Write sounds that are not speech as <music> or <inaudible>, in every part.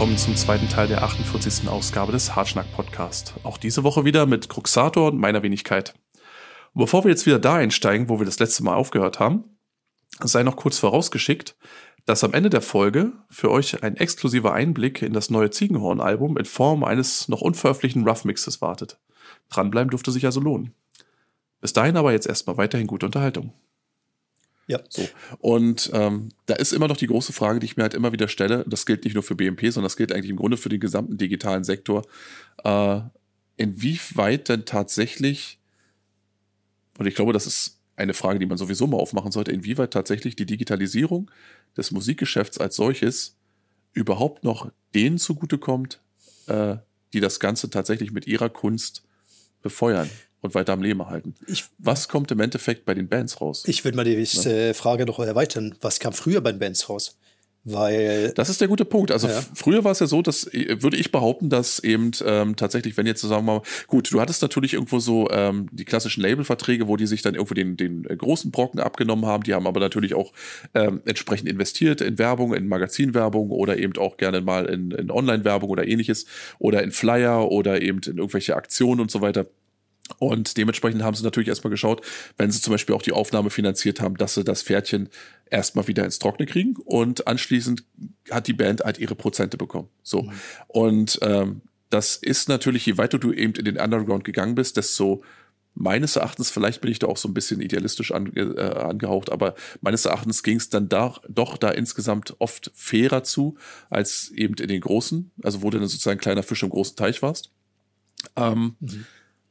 Willkommen zum zweiten Teil der 48. Ausgabe des Hartschnack Podcast. Auch diese Woche wieder mit Cruxator und meiner Wenigkeit. Und bevor wir jetzt wieder da einsteigen, wo wir das letzte Mal aufgehört haben, sei noch kurz vorausgeschickt, dass am Ende der Folge für euch ein exklusiver Einblick in das neue Ziegenhorn-Album in Form eines noch unveröffentlichten Rough Mixes wartet. Dranbleiben dürfte sich also lohnen. Bis dahin aber jetzt erstmal weiterhin gute Unterhaltung. Ja. So. Und ähm, da ist immer noch die große Frage, die ich mir halt immer wieder stelle. Das gilt nicht nur für BMP, sondern das gilt eigentlich im Grunde für den gesamten digitalen Sektor. Äh, inwieweit denn tatsächlich, und ich glaube, das ist eine Frage, die man sowieso mal aufmachen sollte, inwieweit tatsächlich die Digitalisierung des Musikgeschäfts als solches überhaupt noch denen zugutekommt, äh, die das Ganze tatsächlich mit ihrer Kunst befeuern und weiter am Leben halten. Ich, was kommt im Endeffekt bei den Bands raus? Ich würde mal die ja? Frage noch erweitern. Was kam früher bei den Bands raus? Weil das ist der gute Punkt. Also ja. früher war es ja so, dass äh, würde ich behaupten, dass eben ähm, tatsächlich, wenn jetzt sagen wir mal, gut, du hattest natürlich irgendwo so ähm, die klassischen Labelverträge, wo die sich dann irgendwo den den äh, großen Brocken abgenommen haben. Die haben aber natürlich auch ähm, entsprechend investiert in Werbung, in Magazinwerbung oder eben auch gerne mal in, in Online-Werbung oder ähnliches oder in Flyer oder eben in irgendwelche Aktionen und so weiter. Und dementsprechend haben sie natürlich erstmal geschaut, wenn sie zum Beispiel auch die Aufnahme finanziert haben, dass sie das Pferdchen erstmal wieder ins Trockene kriegen und anschließend hat die Band halt ihre Prozente bekommen. So. Mhm. Und ähm, das ist natürlich, je weiter du eben in den Underground gegangen bist, desto meines Erachtens, vielleicht bin ich da auch so ein bisschen idealistisch ange, äh, angehaucht, aber meines Erachtens ging es dann da, doch da insgesamt oft fairer zu, als eben in den großen, also wo du dann sozusagen ein kleiner Fisch im großen Teich warst. Ähm, mhm.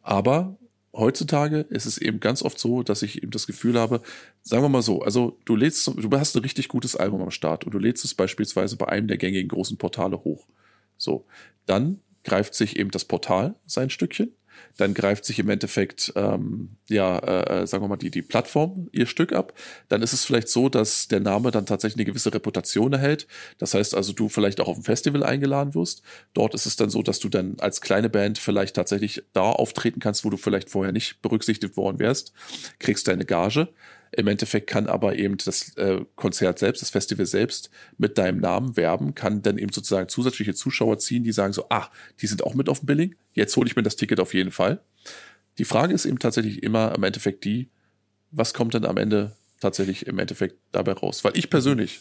Aber heutzutage ist es eben ganz oft so, dass ich eben das Gefühl habe, sagen wir mal so, also du lädst, du hast ein richtig gutes Album am Start und du lädst es beispielsweise bei einem der gängigen großen Portale hoch. So, dann greift sich eben das Portal sein Stückchen dann greift sich im Endeffekt, ähm, ja, äh, äh, sagen wir mal, die, die Plattform ihr Stück ab. Dann ist es vielleicht so, dass der Name dann tatsächlich eine gewisse Reputation erhält. Das heißt also, du vielleicht auch auf ein Festival eingeladen wirst. Dort ist es dann so, dass du dann als kleine Band vielleicht tatsächlich da auftreten kannst, wo du vielleicht vorher nicht berücksichtigt worden wärst, kriegst deine Gage. Im Endeffekt kann aber eben das äh, Konzert selbst, das Festival selbst mit deinem Namen werben, kann dann eben sozusagen zusätzliche Zuschauer ziehen, die sagen so, ah, die sind auch mit auf dem Billing, jetzt hole ich mir das Ticket auf jeden Fall. Die Frage ist eben tatsächlich immer im Endeffekt die, was kommt dann am Ende tatsächlich im Endeffekt dabei raus? Weil ich persönlich,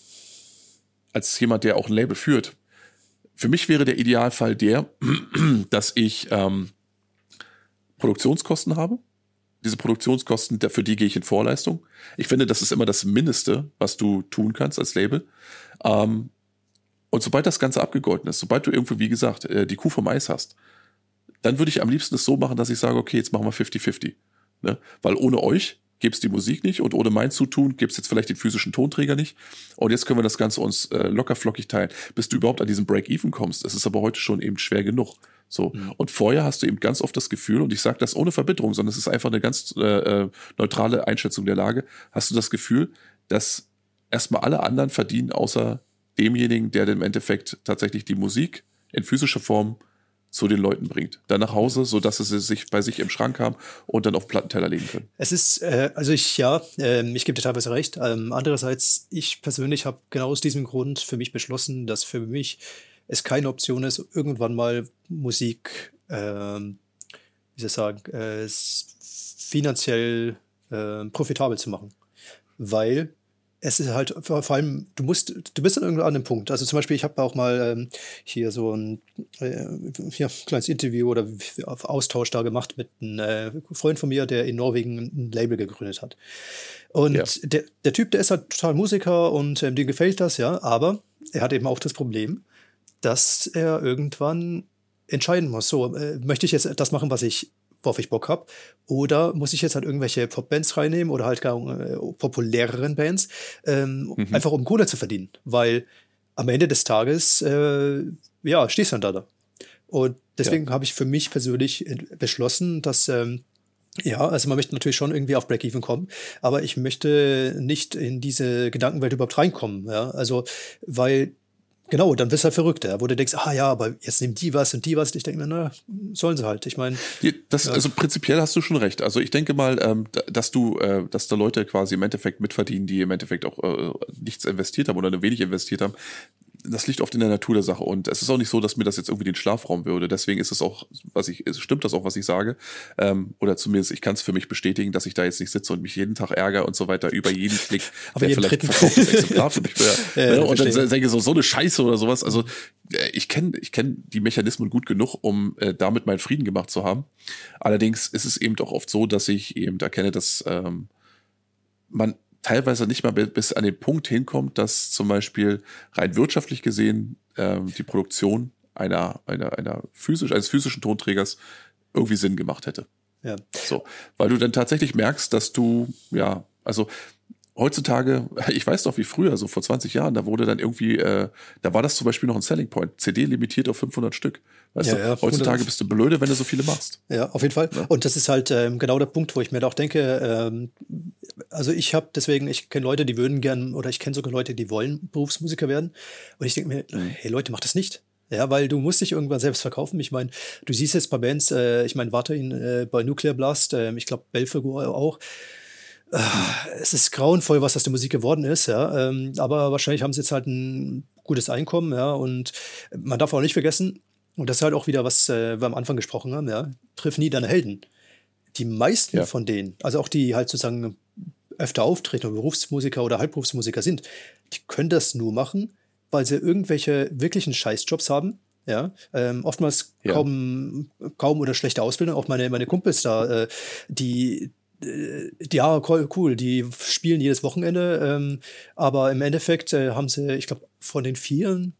als jemand, der auch ein Label führt, für mich wäre der Idealfall der, <clears throat> dass ich ähm, Produktionskosten habe, diese Produktionskosten, für die gehe ich in Vorleistung. Ich finde, das ist immer das Mindeste, was du tun kannst als Label. Ähm, und sobald das Ganze abgegolten ist, sobald du irgendwo, wie gesagt, äh, die Kuh vom Eis hast, dann würde ich am liebsten es so machen, dass ich sage, okay, jetzt machen wir 50-50. Ne? Weil ohne euch gäbe es die Musik nicht und ohne mein Zutun gäbe es jetzt vielleicht den physischen Tonträger nicht. Und jetzt können wir das Ganze uns äh, locker flockig teilen, bis du überhaupt an diesen Break-Even kommst. Es ist aber heute schon eben schwer genug. So. Mhm. Und vorher hast du eben ganz oft das Gefühl, und ich sage das ohne Verbitterung, sondern es ist einfach eine ganz äh, äh, neutrale Einschätzung der Lage, hast du das Gefühl, dass erstmal alle anderen verdienen, außer demjenigen, der im Endeffekt tatsächlich die Musik in physischer Form zu den Leuten bringt. Dann nach Hause, so dass sie sich bei sich im Schrank haben und dann auf Plattenteller legen können. Es ist, äh, also ich, ja, äh, ich gebe dir teilweise recht. Ähm, andererseits, ich persönlich habe genau aus diesem Grund für mich beschlossen, dass für mich es keine Option ist, irgendwann mal Musik, äh, wie soll ich sagen, äh, finanziell äh, profitabel zu machen. Weil es ist halt vor, vor, allem, du musst, du bist an irgendeinem Punkt. Also zum Beispiel, ich habe auch mal ähm, hier so ein äh, ja, kleines Interview oder Austausch da gemacht mit einem äh, Freund von mir, der in Norwegen ein Label gegründet hat. Und ja. der, der Typ, der ist halt total Musiker und ähm, dem gefällt das, ja, aber er hat eben auch das Problem, dass er irgendwann entscheiden muss. So, äh, möchte ich jetzt das machen, was ich, worauf ich Bock habe? Oder muss ich jetzt halt irgendwelche Popbands reinnehmen oder halt gar äh, populäreren Bands, ähm, mhm. einfach um Kohle zu verdienen? Weil am Ende des Tages, äh, ja, stehst du dann da. Und deswegen ja. habe ich für mich persönlich beschlossen, dass ähm, ja, also man möchte natürlich schon irgendwie auf Break-Even kommen, aber ich möchte nicht in diese Gedankenwelt überhaupt reinkommen. Ja? Also, weil Genau, dann bist du halt verrückt, ja, wo du denkst, ah ja, aber jetzt nehmen die was und die was. Ich denke mir, na, sollen sie halt. Ich meine. Das, ja. Also prinzipiell hast du schon recht. Also ich denke mal, ähm, dass du, äh, dass da Leute quasi im Endeffekt mitverdienen, die im Endeffekt auch äh, nichts investiert haben oder nur wenig investiert haben. Das liegt oft in der Natur der Sache und es ist auch nicht so, dass mir das jetzt irgendwie den Schlafraum würde. Deswegen ist es auch, was ich, stimmt das auch, was ich sage. Ähm, oder zumindest, ich kann es für mich bestätigen, dass ich da jetzt nicht sitze und mich jeden Tag ärgere und so weiter über jeden <laughs> Klick, Aber der vielleicht verkauftes <laughs> Exemplar für mich wäre. Ja, ne? Und dann denke ich so, so eine Scheiße oder sowas. Also äh, ich kenne ich kenn die Mechanismen gut genug, um äh, damit meinen Frieden gemacht zu haben. Allerdings ist es eben doch oft so, dass ich eben erkenne, dass ähm, man teilweise nicht mal bi- bis an den Punkt hinkommt, dass zum Beispiel rein wirtschaftlich gesehen ähm, die Produktion einer, einer, einer physisch, eines physischen Tonträgers irgendwie Sinn gemacht hätte. Ja. So, weil du dann tatsächlich merkst, dass du, ja, also heutzutage, <laughs> ich weiß doch wie früher, so vor 20 Jahren, da wurde dann irgendwie, äh, da war das zum Beispiel noch ein Selling Point, CD limitiert auf 500 Stück. Weißt Ja, du, ja, heutzutage 100. bist du blöde, wenn du so viele machst. Ja, auf jeden Fall. Ja. Und das ist halt ähm, genau der Punkt, wo ich mir auch denke, ähm, also ich habe deswegen, ich kenne Leute, die würden gern, oder ich kenne sogar Leute, die wollen Berufsmusiker werden. Und ich denke mir, Mhm. hey Leute, macht das nicht. Ja, weil du musst dich irgendwann selbst verkaufen. Ich meine, du siehst jetzt bei Bands, äh, ich meine, weiterhin äh, bei Nuclear Blast, äh, ich glaube Belfegor auch. Äh, es ist grauenvoll, was aus der Musik geworden ist, ja. Ähm, aber wahrscheinlich haben sie jetzt halt ein gutes Einkommen, ja. Und man darf auch nicht vergessen, und das ist halt auch wieder, was äh, wir am Anfang gesprochen haben, ja, triff nie deine Helden. Die meisten Ja. von denen, also auch die halt sozusagen öfter auftreten oder Berufsmusiker oder Halbberufsmusiker sind, die können das nur machen, weil sie irgendwelche wirklichen Scheißjobs haben. Ja, ähm, oftmals Ja. kaum, kaum oder schlechte Ausbildung. Auch meine, meine Kumpels da, äh, die, äh, die, ja, cool, die spielen jedes Wochenende, ähm, aber im Endeffekt äh, haben sie, ich glaube, von den vielen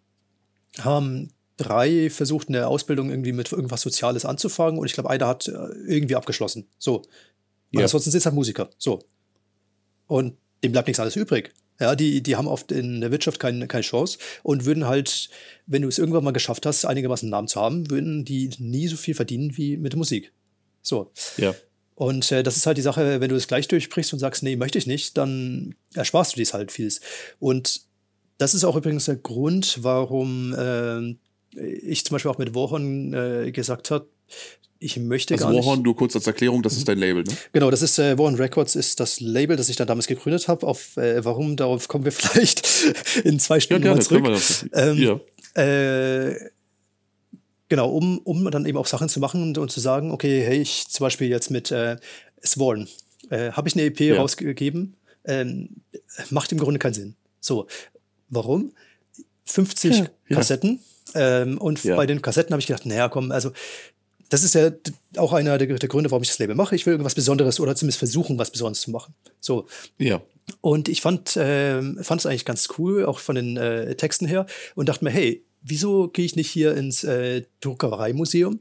haben drei versucht, eine Ausbildung irgendwie mit irgendwas Soziales anzufangen und ich glaube, einer hat äh, irgendwie abgeschlossen. So. Ja. ansonsten sind es halt Musiker. So. Und dem bleibt nichts anderes übrig. Ja, die, die haben oft in der Wirtschaft keine, keine Chance und würden halt, wenn du es irgendwann mal geschafft hast, einigermaßen einen Namen zu haben, würden die nie so viel verdienen wie mit Musik. So. Ja. Und äh, das ist halt die Sache, wenn du es gleich durchbrichst und sagst, nee, möchte ich nicht, dann ersparst du dies halt vieles. Und das ist auch übrigens der Grund, warum äh, ich zum Beispiel auch mit Warhorn äh, gesagt habe, ich möchte Also gar nicht. Warhorn, nur kurz als Erklärung, das ist dein Label, ne? Genau, das ist äh, Warren Records ist das Label, das ich dann damals gegründet habe. Auf äh, warum, darauf kommen wir <laughs> vielleicht in zwei Ja, Stunden gerne, mal zurück. können wir das. Ähm, ja. Äh, genau, um, um dann eben auch Sachen zu machen und, und zu sagen, okay, hey, ich zum Beispiel jetzt mit äh, Sworn, äh, habe ich eine EP Ja. rausgegeben, ähm, macht im Grunde keinen Sinn. So, warum? 50 Ja. Kassetten ähm, und bei den Kassetten habe ich gedacht, naja, komm, also das ist ja auch einer der, der Gründe, warum ich das Label mache. Ich will irgendwas Besonderes oder zumindest versuchen, was Besonderes zu machen. So, ja. und ich fand ähm, es eigentlich ganz cool, auch von den äh, Texten her, und dachte mir, hey, wieso gehe ich nicht hier ins äh, Druckereimuseum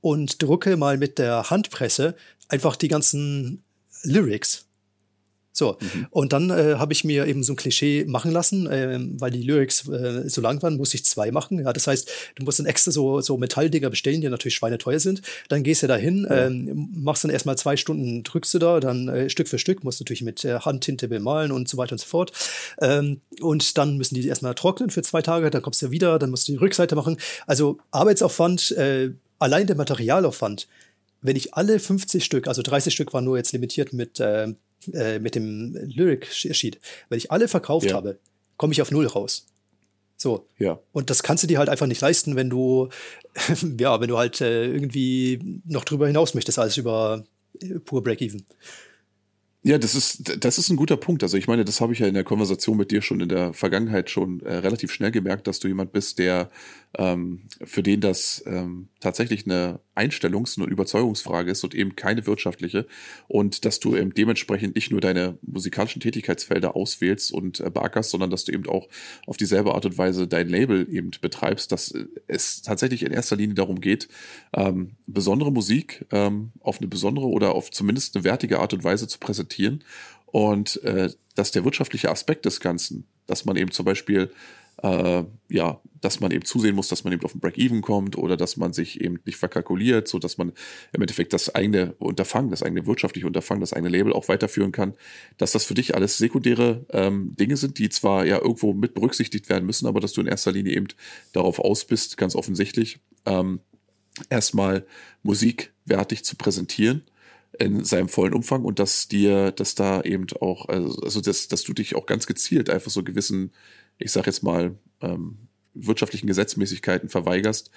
und drucke mal mit der Handpresse einfach die ganzen Lyrics. So, und dann äh, habe ich mir eben so ein Klischee machen lassen, ähm, weil die Lyrics äh, so lang waren, musste ich zwei machen. Ja, das heißt, du musst dann extra so, so Metalldinger bestellen, die natürlich schweineteuer sind. Dann gehst du da hin, ähm, machst dann erstmal zwei Stunden, drückst du da, dann äh, Stück für Stück, musst natürlich mit äh, Handtinte bemalen und so weiter und so fort. Ähm, und dann müssen die erstmal trocknen für zwei Tage, dann kommst du wieder, dann musst du die Rückseite machen. Also Arbeitsaufwand, äh, allein der Materialaufwand, wenn ich alle 50 Stück, also 30 Stück waren nur jetzt limitiert mit, äh, äh, mit dem Lyric-Sheet, wenn ich alle verkauft Ja. habe, komme ich auf Null raus. So. Ja. Und das kannst du dir halt einfach nicht leisten, wenn du, <laughs> ja, wenn du halt äh, irgendwie noch drüber hinaus möchtest, als über äh, pur Break-Even. Ja, das ist, das ist ein guter Punkt. Also ich meine, das habe ich ja in der Konversation mit dir schon in der Vergangenheit schon äh, relativ schnell gemerkt, dass du jemand bist, der für den das ähm, tatsächlich eine Einstellungs- und Überzeugungsfrage ist und eben keine wirtschaftliche und dass du eben dementsprechend nicht nur deine musikalischen Tätigkeitsfelder auswählst und äh, beackerst, sondern dass du eben auch auf dieselbe Art und Weise dein Label eben betreibst, dass äh, es tatsächlich in erster Linie darum geht, ähm, besondere Musik ähm, auf eine besondere oder auf zumindest eine wertige Art und Weise zu präsentieren und äh, dass der wirtschaftliche Aspekt des Ganzen, dass man eben zum Beispiel äh, ja, dass man eben zusehen muss, dass man eben auf den Break-Even kommt oder dass man sich eben nicht verkalkuliert, so dass man im Endeffekt das eigene Unterfangen, das eigene wirtschaftliche Unterfangen, das eigene Label auch weiterführen kann, dass das für dich alles sekundäre ähm, Dinge sind, die zwar ja irgendwo mit berücksichtigt werden müssen, aber dass du in erster Linie eben darauf aus bist, ganz offensichtlich, ähm, erstmal Musik wertig zu präsentieren in seinem vollen Umfang und dass dir, dass da eben auch, also dass, dass du dich auch ganz gezielt einfach so gewissen, ich sag jetzt mal, ähm, wirtschaftlichen Gesetzmäßigkeiten verweigerst,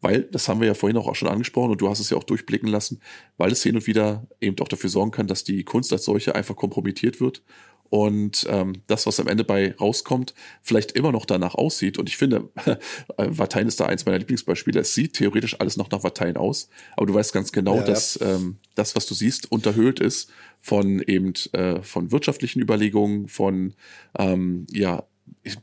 weil, das haben wir ja vorhin auch schon angesprochen und du hast es ja auch durchblicken lassen, weil es hin und wieder eben auch dafür sorgen kann, dass die Kunst als solche einfach kompromittiert wird und ähm, das, was am Ende bei rauskommt, vielleicht immer noch danach aussieht. Und ich finde, <laughs> Vatein ist da eins meiner Lieblingsbeispiele. Es sieht theoretisch alles noch nach Vatein aus, aber du weißt ganz genau, ja, dass ja. Ähm, das, was du siehst, unterhöhlt ist von eben äh, von wirtschaftlichen Überlegungen, von ähm, ja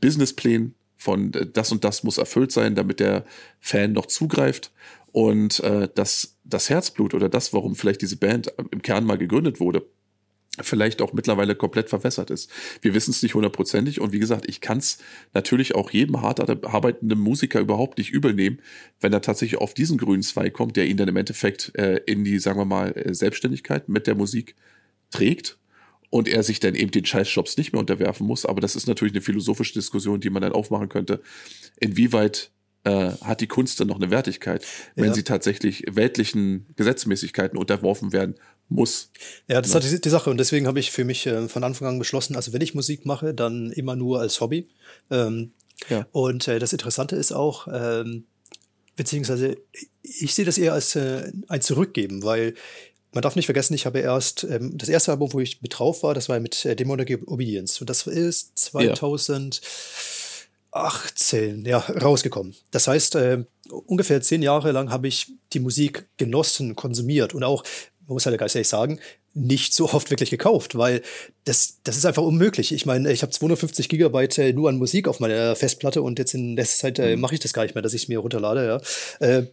Businessplänen, von äh, das und das muss erfüllt sein, damit der Fan noch zugreift. Und äh, das, das Herzblut oder das, warum vielleicht diese Band im Kern mal gegründet wurde, vielleicht auch mittlerweile komplett verwässert ist. Wir wissen es nicht hundertprozentig und wie gesagt, ich kann es natürlich auch jedem hart arbeitenden Musiker überhaupt nicht übel nehmen, wenn er tatsächlich auf diesen grünen Zweig kommt, der ihn dann im Endeffekt äh, in die, sagen wir mal, äh, Selbstständigkeit mit der Musik trägt und er sich dann eben den Scheißjobs nicht mehr unterwerfen muss. Aber das ist natürlich eine philosophische Diskussion, die man dann aufmachen könnte. Inwieweit äh, hat die Kunst dann noch eine Wertigkeit, wenn ja. sie tatsächlich weltlichen Gesetzmäßigkeiten unterworfen werden muss. Ja, das. Ne? hat die, die, Sache und deswegen habe ich für mich äh, von Anfang an beschlossen, also wenn ich Musik mache, dann immer nur als Hobby. Ähm, ja. Und äh, das Interessante ist auch, ähm, beziehungsweise ich sehe das eher als äh, ein Zurückgeben, weil man darf nicht vergessen, ich habe erst ähm, das erste Album, wo ich mit drauf war, das war mit äh, Demonic Obedience und das ist 2000. Ja. 18 ja, rausgekommen. Das heißt, äh, ungefähr zehn Jahre lang habe ich die Musik genossen, konsumiert und auch, man muss halt ganz ehrlich sagen, nicht so oft wirklich gekauft, weil das, das ist einfach unmöglich. Ich meine, ich habe 250 Gigabyte äh, nur an Musik auf meiner Festplatte und jetzt in letzter Zeit äh, mhm. mache ich das gar nicht mehr, dass ich es mir runterlade. Ja. Äh,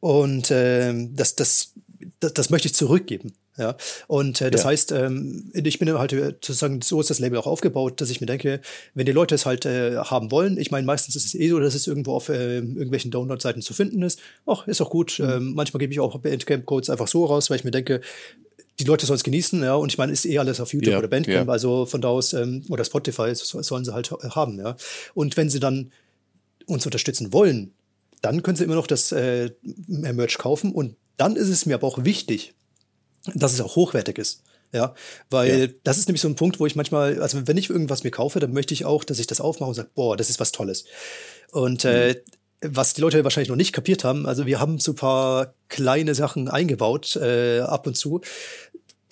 und äh, das, das, das, das möchte ich zurückgeben. Ja, und äh, das ja. heißt, ähm, ich bin halt äh, sozusagen, so ist das Label auch aufgebaut, dass ich mir denke, wenn die Leute es halt äh, haben wollen, ich meine, meistens ist es eh so, dass es irgendwo auf äh, irgendwelchen Download-Seiten zu finden ist. Ach, ist auch gut. Mhm. Ähm, manchmal gebe ich auch Bandcamp-Codes einfach so raus, weil ich mir denke, die Leute sollen es genießen, ja, und ich meine, ist eh alles auf YouTube ja, oder Bandcamp, also von da aus, ähm, oder Spotify sollen sie halt haben, ja. Und wenn sie dann uns unterstützen wollen, dann können sie immer noch das äh, Merch kaufen und dann ist es mir aber auch wichtig, dass es auch hochwertig ist. Ja, weil ja. das ist nämlich so ein Punkt, wo ich manchmal, also wenn ich irgendwas mir kaufe, dann möchte ich auch, dass ich das aufmache und sage, boah, das ist was Tolles. Und mhm. äh, was die Leute wahrscheinlich noch nicht kapiert haben, also wir haben so ein paar kleine Sachen eingebaut, äh, ab und zu,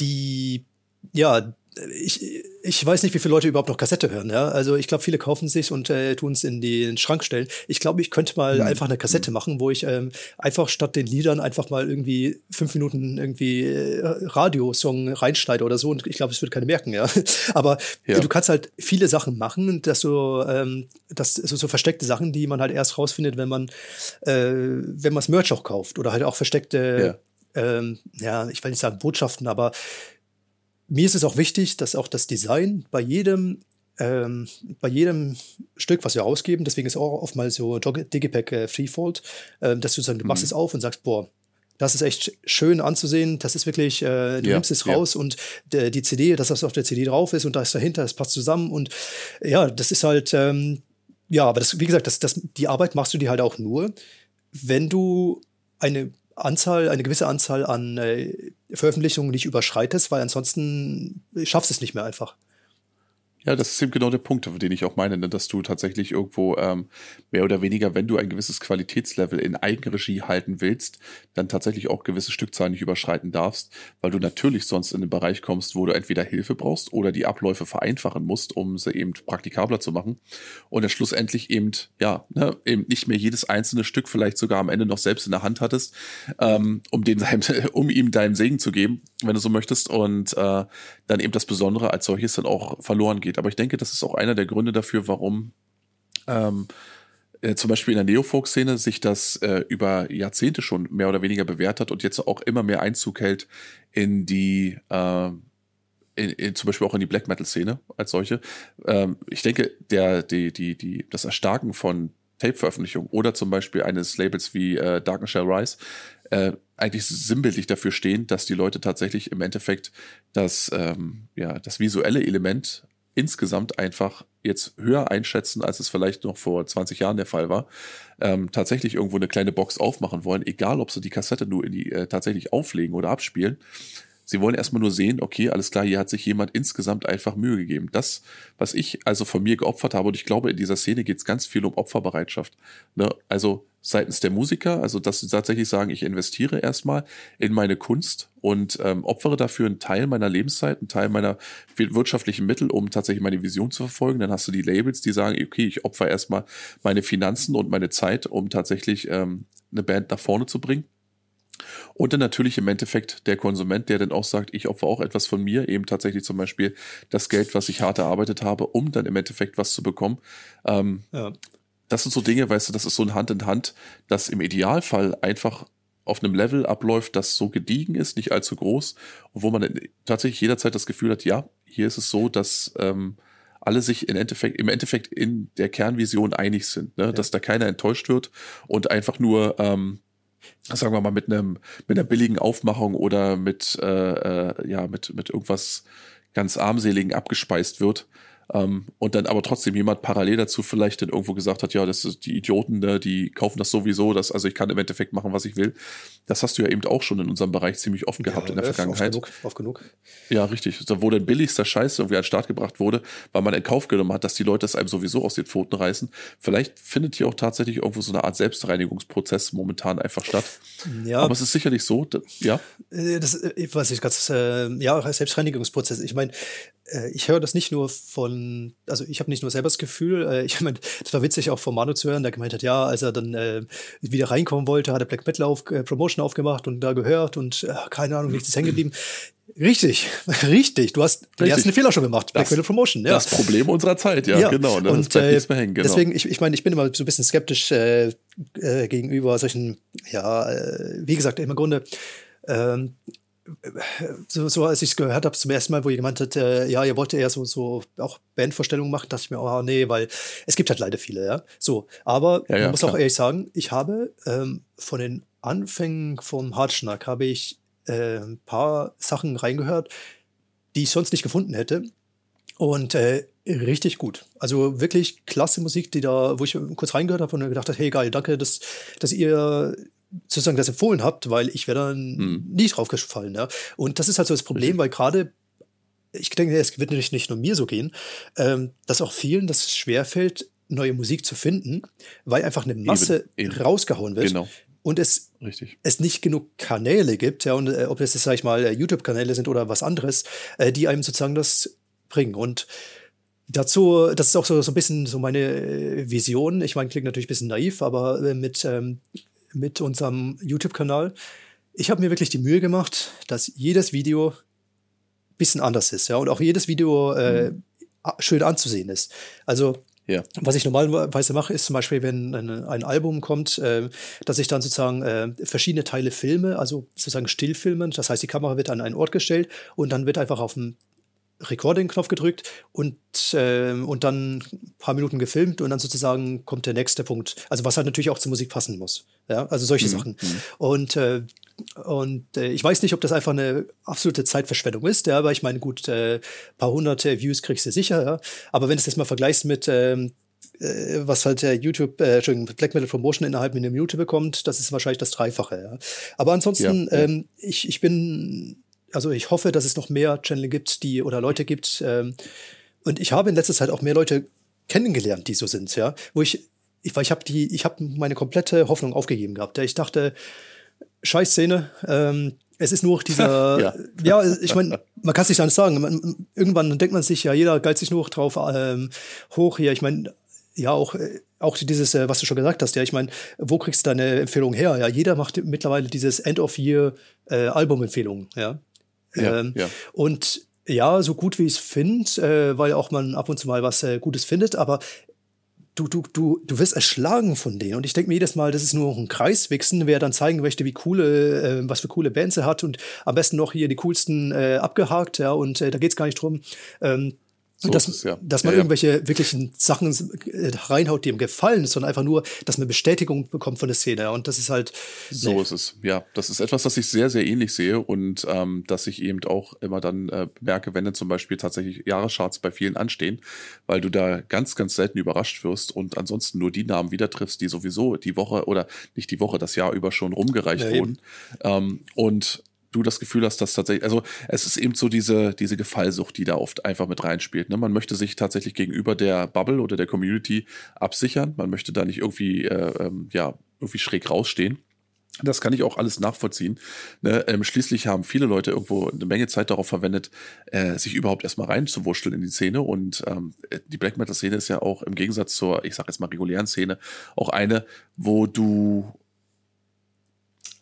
die ja ich, ich weiß nicht, wie viele Leute überhaupt noch Kassette hören. Ja? Also ich glaube, viele kaufen sich und äh, tun es in den Schrank stellen. Ich glaube, ich könnte mal mhm. einfach eine Kassette mhm. machen, wo ich ähm, einfach statt den Liedern einfach mal irgendwie fünf Minuten irgendwie äh, Radiosong reinschneide oder so. Und ich glaube, es würde keiner merken. Ja, <laughs> aber ja. du kannst halt viele Sachen machen, dass so, ähm, das so, so versteckte Sachen, die man halt erst rausfindet, wenn man äh, wenn man das Merch auch kauft oder halt auch versteckte ja. Ähm, ja, ich will nicht sagen Botschaften, aber mir ist es auch wichtig, dass auch das Design bei jedem ähm, bei jedem Stück, was wir ausgeben, deswegen ist auch oftmals so Digipack äh, Freefold, äh, dass du sagen, du machst mhm. es auf und sagst, boah, das ist echt schön anzusehen. Das ist wirklich, äh, du ja, nimmst es raus ja. und der, die CD, dass das auf der CD drauf ist und da ist dahinter, das passt zusammen und ja, das ist halt, ähm, ja, aber das, wie gesagt, das, das, die Arbeit machst du dir halt auch nur, wenn du eine Anzahl, eine gewisse Anzahl an äh, Veröffentlichungen nicht überschreitest, weil ansonsten schaffst du es nicht mehr einfach. Ja, das ist eben genau der Punkt, den ich auch meine, ne, dass du tatsächlich irgendwo ähm, mehr oder weniger, wenn du ein gewisses Qualitätslevel in Eigenregie halten willst, dann tatsächlich auch gewisse Stückzahlen nicht überschreiten darfst, weil du natürlich sonst in den Bereich kommst, wo du entweder Hilfe brauchst oder die Abläufe vereinfachen musst, um sie eben praktikabler zu machen. Und dann schlussendlich eben, ja, ne, eben nicht mehr jedes einzelne Stück vielleicht sogar am Ende noch selbst in der Hand hattest, ähm, um, den, <laughs> um ihm deinen Segen zu geben, wenn du so möchtest. Und äh, dann eben das Besondere als solches dann auch verloren geht geht. Aber ich denke, das ist auch einer der Gründe dafür, warum ähm, äh, zum Beispiel in der Neofolk-Szene sich das äh, über Jahrzehnte schon mehr oder weniger bewährt hat und jetzt auch immer mehr Einzug hält in die äh, in, in, zum Beispiel auch in die Black Metal-Szene als solche. Ähm, ich denke, der, die, die, die, das Erstarken von Tape-Veröffentlichung oder zum Beispiel eines Labels wie äh, Dark and Shall Rise äh, eigentlich sinnbildlich dafür stehen, dass die Leute tatsächlich im Endeffekt das, ähm, ja, das visuelle Element insgesamt einfach jetzt höher einschätzen, als es vielleicht noch vor 20 Jahren der Fall war, ähm, tatsächlich irgendwo eine kleine Box aufmachen wollen, egal ob sie die Kassette nur in die, äh, tatsächlich auflegen oder abspielen, Sie wollen erstmal nur sehen, okay, alles klar, hier hat sich jemand insgesamt einfach Mühe gegeben. Das, was ich also von mir geopfert habe, und ich glaube, in dieser Szene geht es ganz viel um Opferbereitschaft. Ne? Also seitens der Musiker, also dass sie tatsächlich sagen, ich investiere erstmal in meine Kunst und ähm, opfere dafür einen Teil meiner Lebenszeit, einen Teil meiner wirtschaftlichen Mittel, um tatsächlich meine Vision zu verfolgen. Dann hast du die Labels, die sagen, okay, ich opfere erstmal meine Finanzen und meine Zeit, um tatsächlich ähm, eine Band nach vorne zu bringen. Und dann natürlich im Endeffekt der Konsument, der dann auch sagt, ich opfere auch etwas von mir, eben tatsächlich zum Beispiel das Geld, was ich hart erarbeitet habe, um dann im Endeffekt was zu bekommen. Ähm, ja. Das sind so Dinge, weißt du, das ist so ein Hand in Hand, das im Idealfall einfach auf einem Level abläuft, das so gediegen ist, nicht allzu groß, und wo man tatsächlich jederzeit das Gefühl hat, ja, hier ist es so, dass ähm, alle sich im Endeffekt, im Endeffekt in der Kernvision einig sind, ne? Ja. dass da keiner enttäuscht wird und einfach nur ähm, sagen wir mal, mit einem, mit einer billigen Aufmachung oder mit, äh, äh, ja, mit, mit irgendwas ganz armseligen abgespeist wird. Ähm, und dann aber trotzdem jemand parallel dazu vielleicht dann irgendwo gesagt hat, ja, das ist die Idioten, ne, die kaufen das sowieso, das, also ich kann im Endeffekt machen, was ich will. Das hast du ja eben auch schon in unserem Bereich ziemlich oft gehabt ja, in der Vergangenheit. Oft genug, oft genug. Ja, richtig. Wo dann billigster Scheiß irgendwie an den Start gebracht wurde, weil man in Kauf genommen hat, dass die Leute es einem sowieso aus den Pfoten reißen. Vielleicht findet hier auch tatsächlich irgendwo so eine Art Selbstreinigungsprozess momentan einfach statt. Ja. Aber es ist sicherlich so, da, ja. Äh, das, äh, ich weiß nicht, ganz, äh, ja, Selbstreinigungsprozess. Ich meine, ich höre das nicht nur von, also ich habe nicht nur selber das Gefühl, äh, ich <laughs> meine, das war witzig auch von Manu zu hören, der gemeint hat, ja, als er dann äh, wieder reinkommen wollte, hat er Black Metal auf, äh, Promotion aufgemacht und da gehört und äh, keine Ahnung, nichts ist hängen geblieben. Richtig, <laughs> richtig. Du hast richtig. den ersten Fehler schon gemacht. Black Metal Promotion, ja. Das Problem unserer Zeit, ja, ja. genau. Ne? Und, äh, nichts mehr hängen, genau. Deswegen, ich, ich meine, ich bin immer so ein bisschen skeptisch äh, äh, gegenüber solchen, ja, äh, wie gesagt, im Grunde, ähm, so, so als ich es gehört habe zum ersten Mal, wo jemand hat, äh, ja, ihr wollt eher so, so auch Bandvorstellungen machen, dachte ich mir, oh nee, weil es gibt halt leider viele, ja. So, aber ja, ja, man muss klar. auch ehrlich sagen, ich habe ähm, von den Anfängen vom Hartschnack habe ich äh, ein paar Sachen reingehört, die ich sonst nicht gefunden hätte. Und äh, richtig gut. Also wirklich klasse Musik, die da, wo ich kurz reingehört habe und gedacht habe, hey geil, danke, dass, dass ihr sozusagen das empfohlen habt, weil ich wäre dann hm. nie drauf gefallen. Ja. Und das ist halt so das Problem, weil gerade ich denke, es wird nicht, nicht nur mir so gehen, ähm, dass auch vielen das schwerfällt, neue Musik zu finden, weil einfach eine Masse eben, eben. rausgehauen wird. Genau. Und es, Richtig. es nicht genug Kanäle gibt, ja, und äh, ob das jetzt, sag ich mal, YouTube-Kanäle sind oder was anderes, äh, die einem sozusagen das bringen. Und dazu, das ist auch so, so ein bisschen so meine äh, Vision. Ich meine, klingt natürlich ein bisschen naiv, aber äh, mit ähm, mit unserem YouTube-Kanal. Ich habe mir wirklich die Mühe gemacht, dass jedes Video ein bisschen anders ist, ja, und auch jedes Video äh, mhm. schön anzusehen ist. Also ja. Was ich normalerweise mache, ist zum Beispiel, wenn ein, ein Album kommt, äh, dass ich dann sozusagen äh, verschiedene Teile filme, also sozusagen stillfilmen. Das heißt, die Kamera wird an einen Ort gestellt und dann wird einfach auf dem Recording-Knopf gedrückt und, äh, und dann ein paar Minuten gefilmt und dann sozusagen kommt der nächste Punkt. Also was halt natürlich auch zur Musik passen muss. Ja, also solche mhm. Sachen. Mhm. Und äh, und äh, ich weiß nicht, ob das einfach eine absolute Zeitverschwendung ist, ja, aber ich meine, gut, äh, paar hunderte Views kriegst du sicher, ja. Aber wenn du das mal vergleichst mit ähm, äh, was halt der YouTube, äh, Black Metal Promotion innerhalb einer Minute bekommt, das ist wahrscheinlich das Dreifache, ja. Aber ansonsten, ja, ja. Ähm, ich, ich bin also ich hoffe, dass es noch mehr Channel gibt, die oder Leute gibt. Ähm, und ich habe in letzter Zeit auch mehr Leute kennengelernt, die so sind, ja, wo ich, ich, weil ich habe die, ich habe meine komplette Hoffnung aufgegeben gehabt. Ich dachte, Scheiß Szene, ähm, es ist nur dieser, <laughs> ja. <laughs> ja, ich meine, man kann es nicht anders sagen. Man, irgendwann denkt man sich, ja, jeder geilt sich nur drauf ähm, hoch hier. Ich meine, ja, auch, auch dieses, äh, was du schon gesagt hast, ja, ich meine, wo kriegst du deine Empfehlung her? Ja, jeder macht mittlerweile dieses End-of-Year-Album-Empfehlungen, äh, ja. Ja, ähm, ja. Und ja, so gut wie ich es finde, äh, weil auch man ab und zu mal was äh, Gutes findet, aber du, du, du, du wirst erschlagen von denen. Und ich denke mir jedes Mal, das ist nur noch ein Kreiswichsen, wer dann zeigen möchte, wie coole, äh, was für coole Bands er hat und am besten noch hier die coolsten äh, abgehakt, ja, und äh, da geht's gar nicht drum. Ähm, so dass, es, ja. dass man ja, irgendwelche ja. wirklichen Sachen äh, reinhaut, die ihm gefallen, sondern einfach nur, dass man Bestätigung bekommt von der Szene. Und das ist halt. So nee. ist es, ja. Das ist etwas, das ich sehr, sehr ähnlich sehe und ähm, dass ich eben auch immer dann äh, merke, wenn dann zum Beispiel tatsächlich Jahrescharts bei vielen anstehen, weil du da ganz, ganz selten überrascht wirst und ansonsten nur die Namen wieder triffst, die sowieso die Woche oder nicht die Woche, das Jahr über schon rumgereicht wurden. Ähm, und du das Gefühl hast, dass tatsächlich, also es ist eben so diese, diese Gefallsucht, die da oft einfach mit reinspielt. Ne? Man möchte sich tatsächlich gegenüber der Bubble oder der Community absichern. Man möchte da nicht irgendwie, äh, ähm, ja, irgendwie schräg rausstehen. Das kann ich auch alles nachvollziehen. Ne? Ähm, schließlich haben viele Leute irgendwo eine Menge Zeit darauf verwendet, äh, sich überhaupt erstmal reinzuwurschteln in die Szene. Und ähm, die Black Metal-Szene ist ja auch im Gegensatz zur, ich sag jetzt mal, regulären Szene, auch eine, wo du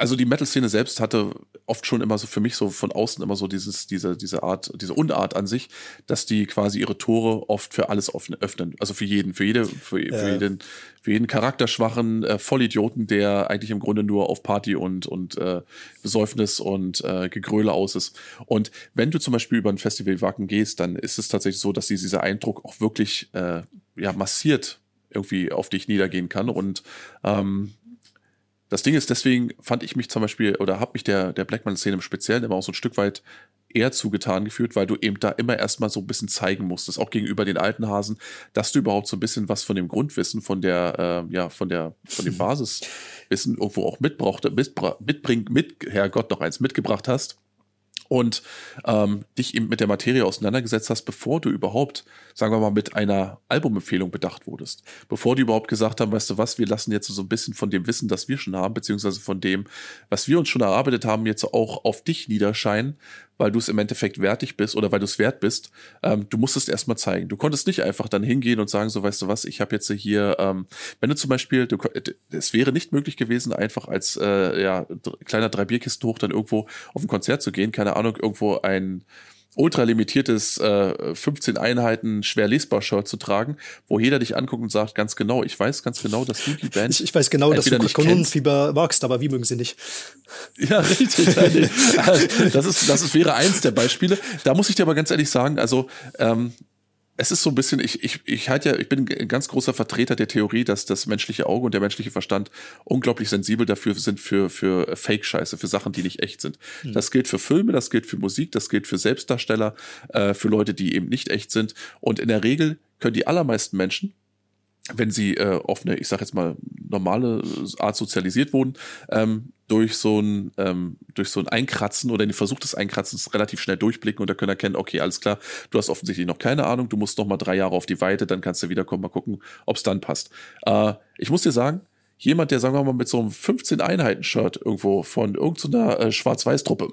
also die Metal-Szene selbst hatte oft schon immer so für mich so von außen immer so dieses, diese, diese Art, diese Unart an sich, dass die quasi ihre Tore oft für alles öffnen. Also für jeden, für jede, für, ja. für jeden, für jeden charakterschwachen äh, Vollidioten, der eigentlich im Grunde nur auf Party und, und äh, Besäufnis und äh, Gegröle aus ist. Und wenn du zum Beispiel über ein Festival Wacken gehst, dann ist es tatsächlich so, dass dieser Eindruck auch wirklich äh, ja, massiert irgendwie auf dich niedergehen kann. Und ähm, das Ding ist, deswegen fand ich mich zum Beispiel oder habe mich der, der Blackman-Szene im Speziellen immer auch so ein Stück weit eher zugetan gefühlt, weil du eben da immer erstmal so ein bisschen zeigen musstest, auch gegenüber den alten Hasen, dass du überhaupt so ein bisschen was von dem Grundwissen, von der, äh, ja, von der, von dem <laughs> Basiswissen irgendwo auch mitbrauchte, mitbringt, mit, Herrgott, noch eins mitgebracht hast und ähm, dich eben mit der Materie auseinandergesetzt hast, bevor du überhaupt, sagen wir mal, mit einer Albumempfehlung bedacht wurdest. Bevor die überhaupt gesagt haben, weißt du was, wir lassen jetzt so ein bisschen von dem Wissen, das wir schon haben, beziehungsweise von dem, was wir uns schon erarbeitet haben, jetzt auch auf dich niederscheinen, weil du es im Endeffekt wertig bist oder weil du es wert bist. Ähm, du musst es erstmal zeigen. Du konntest nicht einfach dann hingehen und sagen, so weißt du was, ich habe jetzt hier, ähm, wenn du zum Beispiel, du, es wäre nicht möglich gewesen, einfach als äh, ja, kleiner drei Bierkisten hoch dann irgendwo auf ein Konzert zu gehen, keine Ahnung, irgendwo ein ultra limitiertes äh, 15 Einheiten schwer lesbar Shirt zu tragen, wo jeder dich anguckt und sagt, ganz genau, ich weiß ganz genau, dass du die Band. Ich, ich weiß genau, dass du Kanonenfieber magst, aber wie mögen sie nicht? Ja, richtig. <laughs> das ist, das ist, wäre eins der Beispiele. Da muss ich dir aber ganz ehrlich sagen, also ähm, es ist so ein bisschen, ich, ich, ich halt ja, ich bin ein ganz großer Vertreter der Theorie, dass das menschliche Auge und der menschliche Verstand unglaublich sensibel dafür sind für, für Fake-Scheiße, für Sachen, die nicht echt sind. Mhm. Das gilt für Filme, das gilt für Musik, das gilt für Selbstdarsteller, äh, für Leute, die eben nicht echt sind. Und in der Regel können die allermeisten Menschen, wenn sie äh, auf eine, ich sag jetzt mal, normale Art sozialisiert wurden, ähm, durch so ein, ähm, durch so ein Einkratzen oder den Versuch des Einkratzens relativ schnell durchblicken und da können erkennen, okay, alles klar, du hast offensichtlich noch keine Ahnung, du musst noch mal drei Jahre auf die Weite, dann kannst du wiederkommen, mal gucken, ob es dann passt. Äh, ich muss dir sagen, jemand, der, sagen wir mal, mit so einem 15-Einheiten-Shirt irgendwo von irgendeiner äh, Schwarz-Weiß-Truppe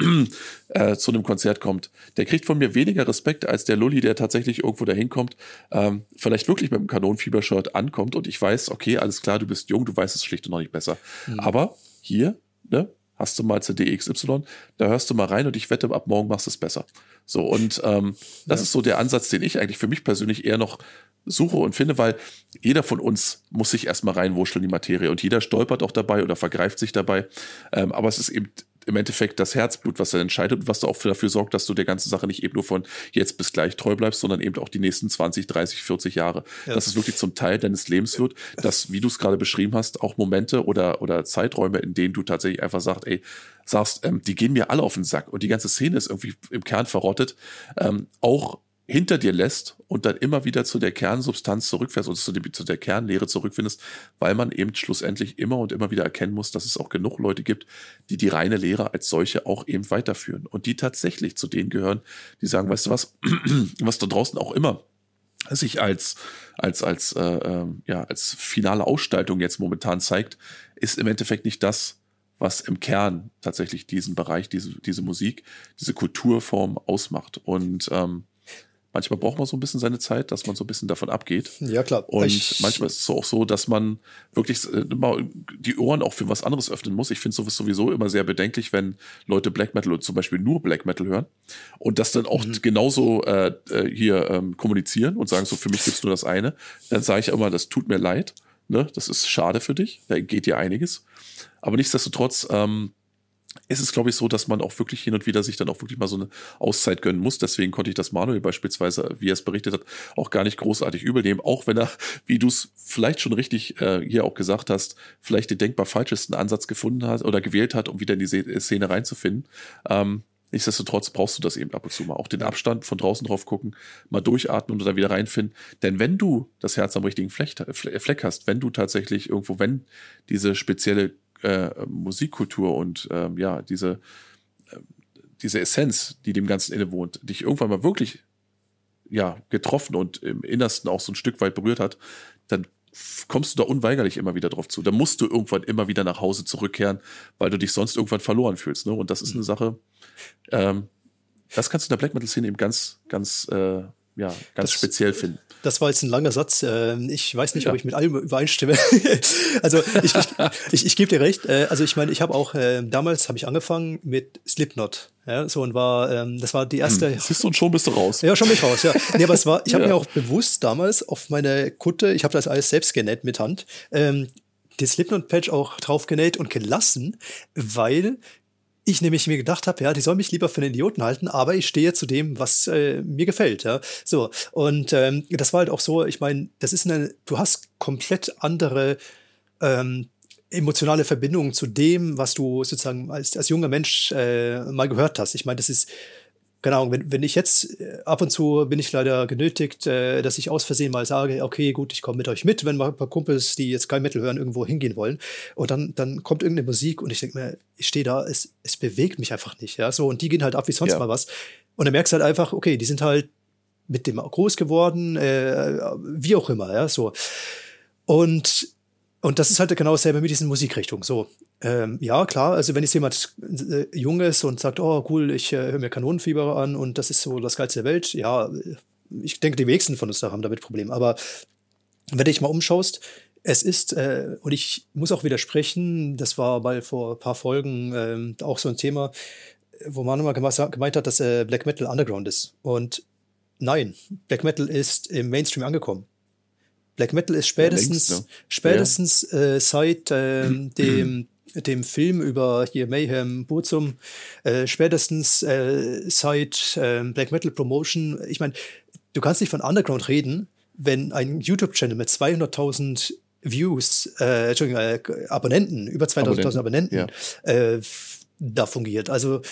<clears throat> äh, zu einem Konzert kommt, der kriegt von mir weniger Respekt als der Lulli, der tatsächlich irgendwo dahin kommt, ähm, vielleicht wirklich mit einem Kanonenfieber-Shirt ankommt und ich weiß, okay, alles klar, du bist jung, du weißt es schlicht und noch nicht besser. Mhm. Aber hier, ne, hast du mal CD XY, da hörst du mal rein und ich wette, ab morgen machst du es besser. So, und ähm, das ja. ist so der Ansatz, den ich eigentlich für mich persönlich eher noch suche und finde, weil jeder von uns muss sich erstmal reinwurschteln in die Materie und jeder stolpert auch dabei oder vergreift sich dabei. Ähm, aber es ist eben im Endeffekt das Herzblut, was dann entscheidet und was da auch dafür sorgt, dass du der ganzen Sache nicht eben nur von jetzt bis gleich treu bleibst, sondern eben auch die nächsten 20, 30, 40 Jahre. Ja. Dass es wirklich zum Teil deines Lebens wird, dass, wie du es gerade beschrieben hast, auch Momente oder, oder Zeiträume, in denen du tatsächlich einfach sagst, ey, sagst, ähm, die gehen mir alle auf den Sack und die ganze Szene ist irgendwie im Kern verrottet, ähm, auch hinter dir lässt und dann immer wieder zu der Kernsubstanz zurückfährst und zu, die, zu der Kernlehre zurückfindest, weil man eben schlussendlich immer und immer wieder erkennen muss, dass es auch genug Leute gibt, die die reine Lehre als solche auch eben weiterführen und die tatsächlich zu denen gehören, die sagen, weißt du was, <clears throat> was da draußen auch immer sich als als als äh, äh, ja als finale Ausstattung jetzt momentan zeigt, ist im Endeffekt nicht das, was im Kern tatsächlich diesen Bereich, diese, diese Musik, diese Kulturform ausmacht. Und ähm, Manchmal braucht man so ein bisschen seine Zeit, dass man so ein bisschen davon abgeht. Ja, klar. Und ich manchmal ist es auch so, dass man wirklich äh, immer die Ohren auch für was anderes öffnen muss. Ich finde sowas sowieso immer sehr bedenklich, wenn Leute Black Metal oder zum Beispiel nur Black Metal hören und das dann auch mhm. genauso äh, äh, hier ähm, kommunizieren und sagen so, für mich gibt's nur das eine. Dann sage ich immer, das tut mir leid. Ne? Das ist schade für dich. Da geht dir einiges. Aber nichtsdestotrotz, ähm, ist es, glaube ich, so, dass man auch wirklich hin und wieder sich dann auch wirklich mal so eine Auszeit gönnen muss. Deswegen konnte ich das Manuel beispielsweise, wie er es berichtet hat, auch gar nicht großartig übernehmen. Auch wenn er, wie du es vielleicht schon richtig äh, hier auch gesagt hast, vielleicht den denkbar falschesten Ansatz gefunden hat oder gewählt hat, um wieder in die Szene reinzufinden. Ähm, Nichtsdestotrotz brauchst du das eben ab und zu mal. Auch den Abstand von draußen drauf gucken, mal durchatmen und da wieder reinfinden. Denn wenn du das Herz am richtigen Fleck hast, wenn du tatsächlich irgendwo, wenn diese spezielle äh, Musikkultur und äh, ja, diese diese Essenz, die dem Ganzen innewohnt, dich irgendwann mal wirklich ja, getroffen und im Innersten auch so ein Stück weit berührt hat, dann kommst du da unweigerlich immer wieder drauf zu. Da musst du irgendwann immer wieder nach Hause zurückkehren, weil du dich sonst irgendwann verloren fühlst. Ne? Und das ist eine mhm. Sache, ähm, das kannst du in der Black Metal-Szene eben ganz, ganz äh, ja, ganz das, speziell finden. Das war jetzt ein langer Satz. Ähm, ich weiß nicht, ja. ob ich mit allem übereinstimme. <laughs> also ich, ich, ich, ich gebe dir recht. Äh, also ich meine, ich habe auch äh, damals habe ich angefangen mit Slipknot. Ja, so und war, ähm, das war die erste. Hm, siehst du, und schon bist du raus. Ja, schon bin ich raus, ja. Nee, aber es war, ich habe ja. mir auch bewusst damals auf meine Kutte, ich habe das alles selbst genäht mit Hand, ähm, die Slipknot-Patch auch drauf genäht und gelassen, weil ich nämlich mir gedacht habe, ja, die soll mich lieber für einen Idioten halten, aber ich stehe zu dem, was äh, mir gefällt, ja. So und ähm, das war halt auch so. Ich meine, das ist eine, du hast komplett andere ähm, emotionale Verbindungen zu dem, was du sozusagen als, als junger Mensch äh, mal gehört hast. Ich meine, das ist keine Ahnung, wenn, wenn ich jetzt äh, ab und zu bin ich leider genötigt, äh, dass ich aus Versehen mal sage, okay, gut, ich komme mit euch mit, wenn mal ein paar Kumpels, die jetzt kein Metal hören, irgendwo hingehen wollen. Und dann, dann kommt irgendeine Musik und ich denke mir, ich stehe da, es, es bewegt mich einfach nicht. Ja, so, und die gehen halt ab wie sonst ja. mal was. Und dann merkst du halt einfach, okay, die sind halt mit dem groß geworden, äh, wie auch immer, ja, so. Und und das ist halt genau dasselbe mit diesen Musikrichtungen. So, ähm, ja, klar, also wenn jetzt jemand äh, jung ist und sagt, oh cool, ich äh, höre mir Kanonenfieber an und das ist so das Geilste der Welt, ja, ich denke, die wenigsten von uns da haben damit Probleme. Aber wenn du dich mal umschaust, es ist, äh, und ich muss auch widersprechen, das war mal vor ein paar Folgen äh, auch so ein Thema, wo man immer gemeint hat, dass äh, Black Metal Underground ist. Und nein, Black Metal ist im Mainstream angekommen. Black Metal ist spätestens, ja, längst, ne? spätestens äh, seit äh, <clears throat> dem, dem Film über hier Mayhem Burzum, äh, spätestens äh, seit äh, Black Metal Promotion. Ich meine, du kannst nicht von Underground reden, wenn ein YouTube-Channel mit 200.000 Views, äh, Entschuldigung, äh, Abonnenten, über 200.000 Abonnenten, ja. äh, da fungiert. Also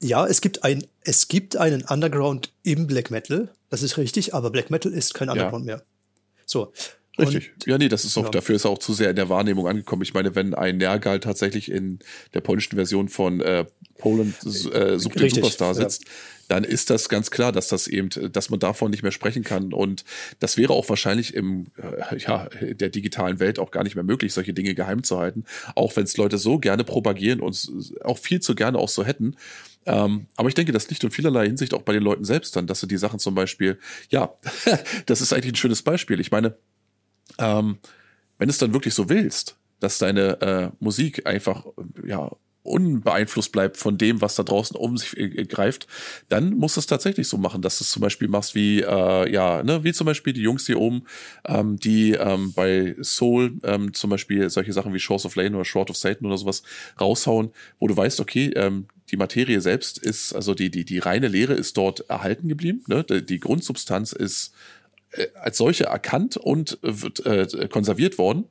ja, es gibt ein, es gibt einen Underground im Black Metal, das ist richtig, aber Black Metal ist kein Underground ja. mehr. So. Richtig. Und, ja, nee, das ist auch, ja. dafür ist er auch zu sehr in der Wahrnehmung angekommen. Ich meine, wenn ein Nergal tatsächlich in der polnischen Version von äh, Poland äh, sucht den Superstar sitzt, ja. Dann ist das ganz klar, dass das eben, dass man davon nicht mehr sprechen kann. Und das wäre auch wahrscheinlich im, äh, ja, der digitalen Welt auch gar nicht mehr möglich, solche Dinge geheim zu halten. Auch wenn es Leute so gerne propagieren und auch viel zu gerne auch so hätten. Ähm, aber ich denke, das liegt in vielerlei Hinsicht auch bei den Leuten selbst dann, dass sie die Sachen zum Beispiel, ja, <laughs> das ist eigentlich ein schönes Beispiel. Ich meine, ähm, wenn es dann wirklich so willst, dass deine äh, Musik einfach, ja, unbeeinflusst bleibt von dem, was da draußen um sich äh, greift, dann musst du es tatsächlich so machen, dass du es zum Beispiel machst wie, äh, ja, ne, wie zum Beispiel die Jungs hier oben, ähm, die ähm, bei Soul ähm, zum Beispiel solche Sachen wie Shores of Lane oder Short of Satan oder sowas raushauen, wo du weißt, okay, ähm, die Materie selbst ist, also die, die, die reine Lehre ist dort erhalten geblieben. Ne? Die, die Grundsubstanz ist äh, als solche erkannt und wird äh, konserviert worden.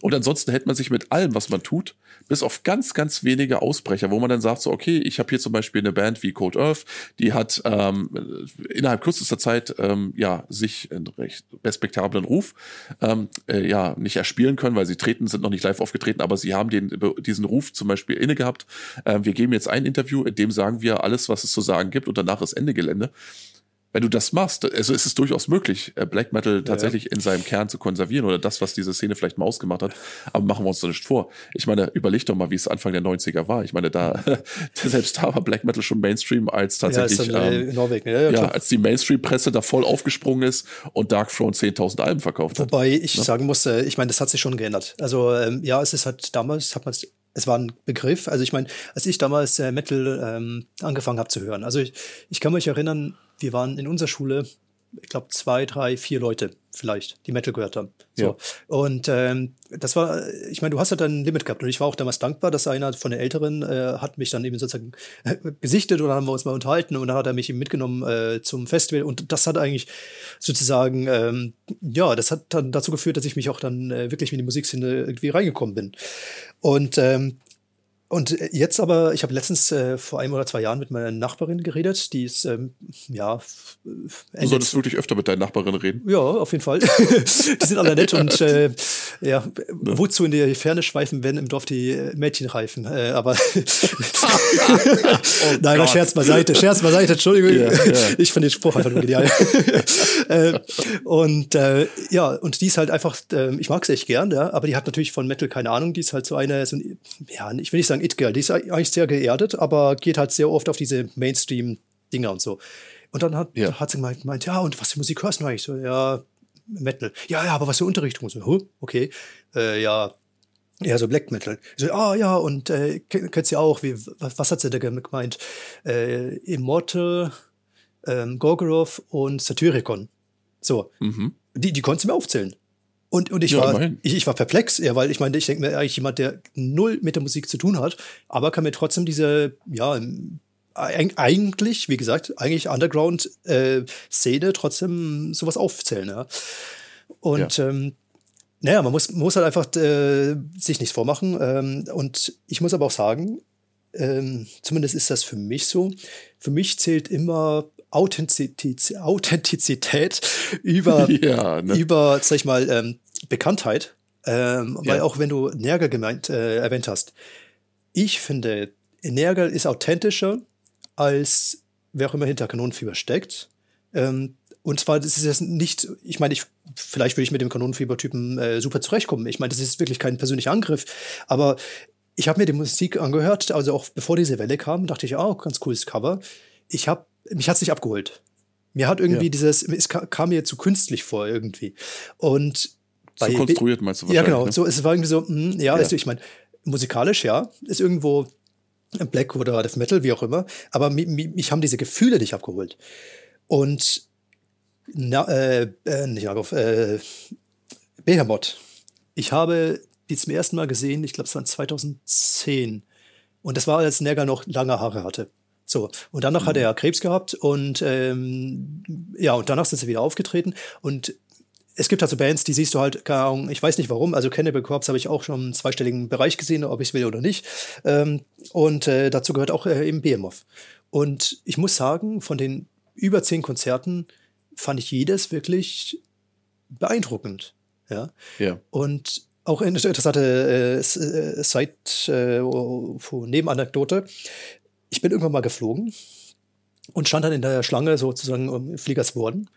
Und ansonsten hält man sich mit allem, was man tut, bis auf ganz, ganz wenige Ausbrecher, wo man dann sagt, so, okay, ich habe hier zum Beispiel eine Band wie Code Earth, die hat ähm, innerhalb kürzester Zeit ähm, ja sich einen recht respektablen Ruf ähm, äh, ja nicht erspielen können, weil sie treten, sind noch nicht live aufgetreten, aber sie haben den, diesen Ruf zum Beispiel inne gehabt. Ähm, wir geben jetzt ein Interview, in dem sagen wir alles, was es zu sagen gibt und danach ist Ende Gelände wenn du das machst, also ist es durchaus möglich, äh, Black Metal tatsächlich ja. in seinem Kern zu konservieren oder das, was diese Szene vielleicht mal ausgemacht hat. Aber machen wir uns doch nicht vor. Ich meine, überleg doch mal, wie es Anfang der 90er war. Ich meine, da, <laughs> selbst da war Black Metal schon Mainstream als tatsächlich, ja, ähm, Norwegen. Ja, ja, als die Mainstream-Presse da voll aufgesprungen ist und Dark Throne 10.000 Alben verkauft hat. Wobei ich sagen muss, ich meine, das hat sich schon geändert. Also, ähm, ja, es ist halt damals, hat man es es war ein Begriff. Also ich meine, als ich damals äh, Metal ähm, angefangen habe zu hören, also ich, ich kann mich erinnern, wir waren in unserer Schule, ich glaube, zwei, drei, vier Leute vielleicht, die Metal gehört haben. So. Ja. Und ähm, das war, ich meine, du hast ja dann ein Limit gehabt und ich war auch damals dankbar, dass einer von den Älteren äh, hat mich dann eben sozusagen äh, gesichtet und dann haben wir uns mal unterhalten und dann hat er mich eben mitgenommen äh, zum Festival und das hat eigentlich sozusagen, ähm, ja, das hat dann dazu geführt, dass ich mich auch dann äh, wirklich mit die Musikszene irgendwie reingekommen bin. Und ähm, und jetzt aber, ich habe letztens äh, vor einem oder zwei Jahren mit meiner Nachbarin geredet, die ist, ähm, ja. Du solltest wirklich öfter mit deinen Nachbarinnen reden. Ja, auf jeden Fall. <laughs> die sind alle nett und äh, Ja, ne? wozu in die Ferne schweifen, wenn im Dorf die äh, Mädchen reifen? Äh, aber <laughs> oh nein, Gott. Scherz beiseite, Scherz beiseite, Entschuldigung. Yeah, <laughs> yeah. Ich finde den Spruch einfach nur genial. äh, und äh, ja, und die ist halt einfach, äh, ich mag sie echt gern, ja, aber die hat natürlich von Metal keine Ahnung. Die ist halt so eine, so ein, ja, ich will nicht sagen It-Girl, die ist eigentlich sehr geerdet, aber geht halt sehr oft auf diese Mainstream-Dinger und so. Und dann hat, ja. hat sie gemeint, ja, und was für Musik hörst du eigentlich? So, ja, Metal. Ja, ja, aber was für Unterrichtung? So, huh, okay. Äh, ja, ja, so Black Metal. So, ah ja, und äh, kennt sie auch, wie, was, was hat sie da gemeint? Äh, Immortal, ähm, Gorgoroth und Satyricon. So. Mhm. Die, die konntest du mir aufzählen. Und, und ich, ja, war, ich, ich, war perplex, ja, weil ich meine, ich denke mir eigentlich jemand, der null mit der Musik zu tun hat, aber kann mir trotzdem diese, ja, eigentlich, wie gesagt, eigentlich Underground-Szene äh, trotzdem sowas aufzählen. Ja. Und ja. Ähm, naja, man muss, muss halt einfach äh, sich nichts vormachen. Ähm, und ich muss aber auch sagen, ähm, zumindest ist das für mich so, für mich zählt immer Authentizität, Authentizität über, <laughs> ja, ne? über, sag ich mal, ähm, Bekanntheit. Ähm, ja. Weil auch wenn du Nergal gemeint, äh, erwähnt hast, ich finde, Nergal ist authentischer als wer auch immer hinter Kanonenfieber steckt. Ähm, und zwar, das ist jetzt nicht, ich meine, ich, vielleicht würde ich mit dem Kanonenfieber-Typen äh, super zurechtkommen. Ich meine, das ist wirklich kein persönlicher Angriff. Aber ich habe mir die Musik angehört, also auch bevor diese Welle kam, dachte ich, oh, ganz cooles Cover. Ich habe, mich hat's nicht abgeholt. Mir hat irgendwie ja. dieses, es kam mir zu künstlich vor irgendwie. Und zu konstruiert meinst du Ja, genau. Ne? So, es war irgendwie so, mh, hm, ja, ja. Also ich meine, musikalisch, ja, ist irgendwo Black oder Death Metal, wie auch immer. Aber mich, mich haben diese Gefühle nicht abgeholt. Und na, äh, äh, nicht Nagov, äh, Behemoth. Ich habe die zum ersten Mal gesehen, ich glaube, es war 2010. Und das war, als Nergal noch lange Haare hatte. So, und danach mhm. hat er Krebs gehabt und ähm, ja, und danach sind sie wieder aufgetreten. Und es gibt halt so Bands, die siehst du halt, keine Ahnung, ich weiß nicht warum, also Cannibal Corpse habe ich auch schon im zweistelligen Bereich gesehen, ob ich es will oder nicht. Ähm, und äh, dazu gehört auch äh, eben Behemoth. Und ich muss sagen, von den über zehn Konzerten fand ich jedes wirklich beeindruckend. Ja. ja. Und auch eine interessante äh, äh Side, äh, Nebenanekdote. Ich bin irgendwann mal geflogen und stand dann in der Schlange sozusagen um Fliegers worden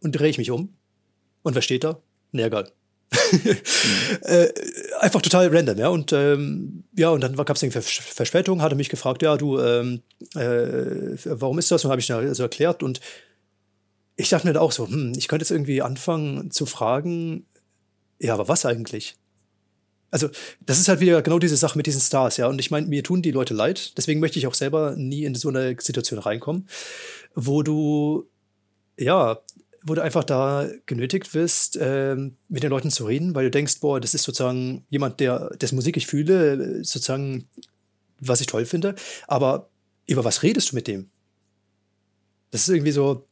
und drehe ich mich um und wer steht da? Nergal. mhm. <laughs> äh, einfach total random, ja. Und ähm, ja, und dann gab es eine Verspätung, hatte mich gefragt, ja, du, ähm, äh, warum ist das? Und habe ich dann so erklärt. Und ich dachte mir da auch so, hm, ich könnte jetzt irgendwie anfangen zu fragen, ja, aber was eigentlich? Also, das ist halt wieder genau diese Sache mit diesen Stars, ja. Und ich meine, mir tun die Leute leid. Deswegen möchte ich auch selber nie in so eine Situation reinkommen, wo du, ja, wo du einfach da genötigt wirst, ähm, mit den Leuten zu reden, weil du denkst, boah, das ist sozusagen jemand, der, dessen Musik ich fühle, sozusagen, was ich toll finde. Aber über was redest du mit dem? Das ist irgendwie so,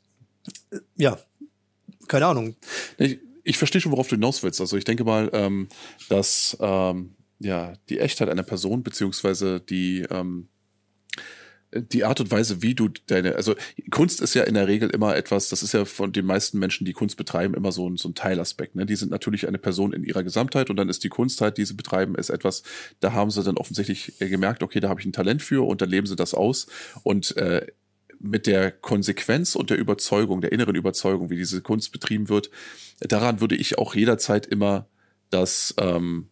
äh, ja, keine Ahnung. Ich, ich verstehe schon, worauf du hinaus willst. Also ich denke mal, ähm, dass ähm, ja die Echtheit einer Person beziehungsweise die ähm, die Art und Weise, wie du deine, also Kunst ist ja in der Regel immer etwas, das ist ja von den meisten Menschen, die Kunst betreiben, immer so ein, so ein Teilaspekt. Ne? Die sind natürlich eine Person in ihrer Gesamtheit und dann ist die Kunst halt, die sie betreiben, ist etwas, da haben sie dann offensichtlich gemerkt, okay, da habe ich ein Talent für und dann leben sie das aus und äh, mit der Konsequenz und der Überzeugung, der inneren Überzeugung, wie diese Kunst betrieben wird, daran würde ich auch jederzeit immer das ähm,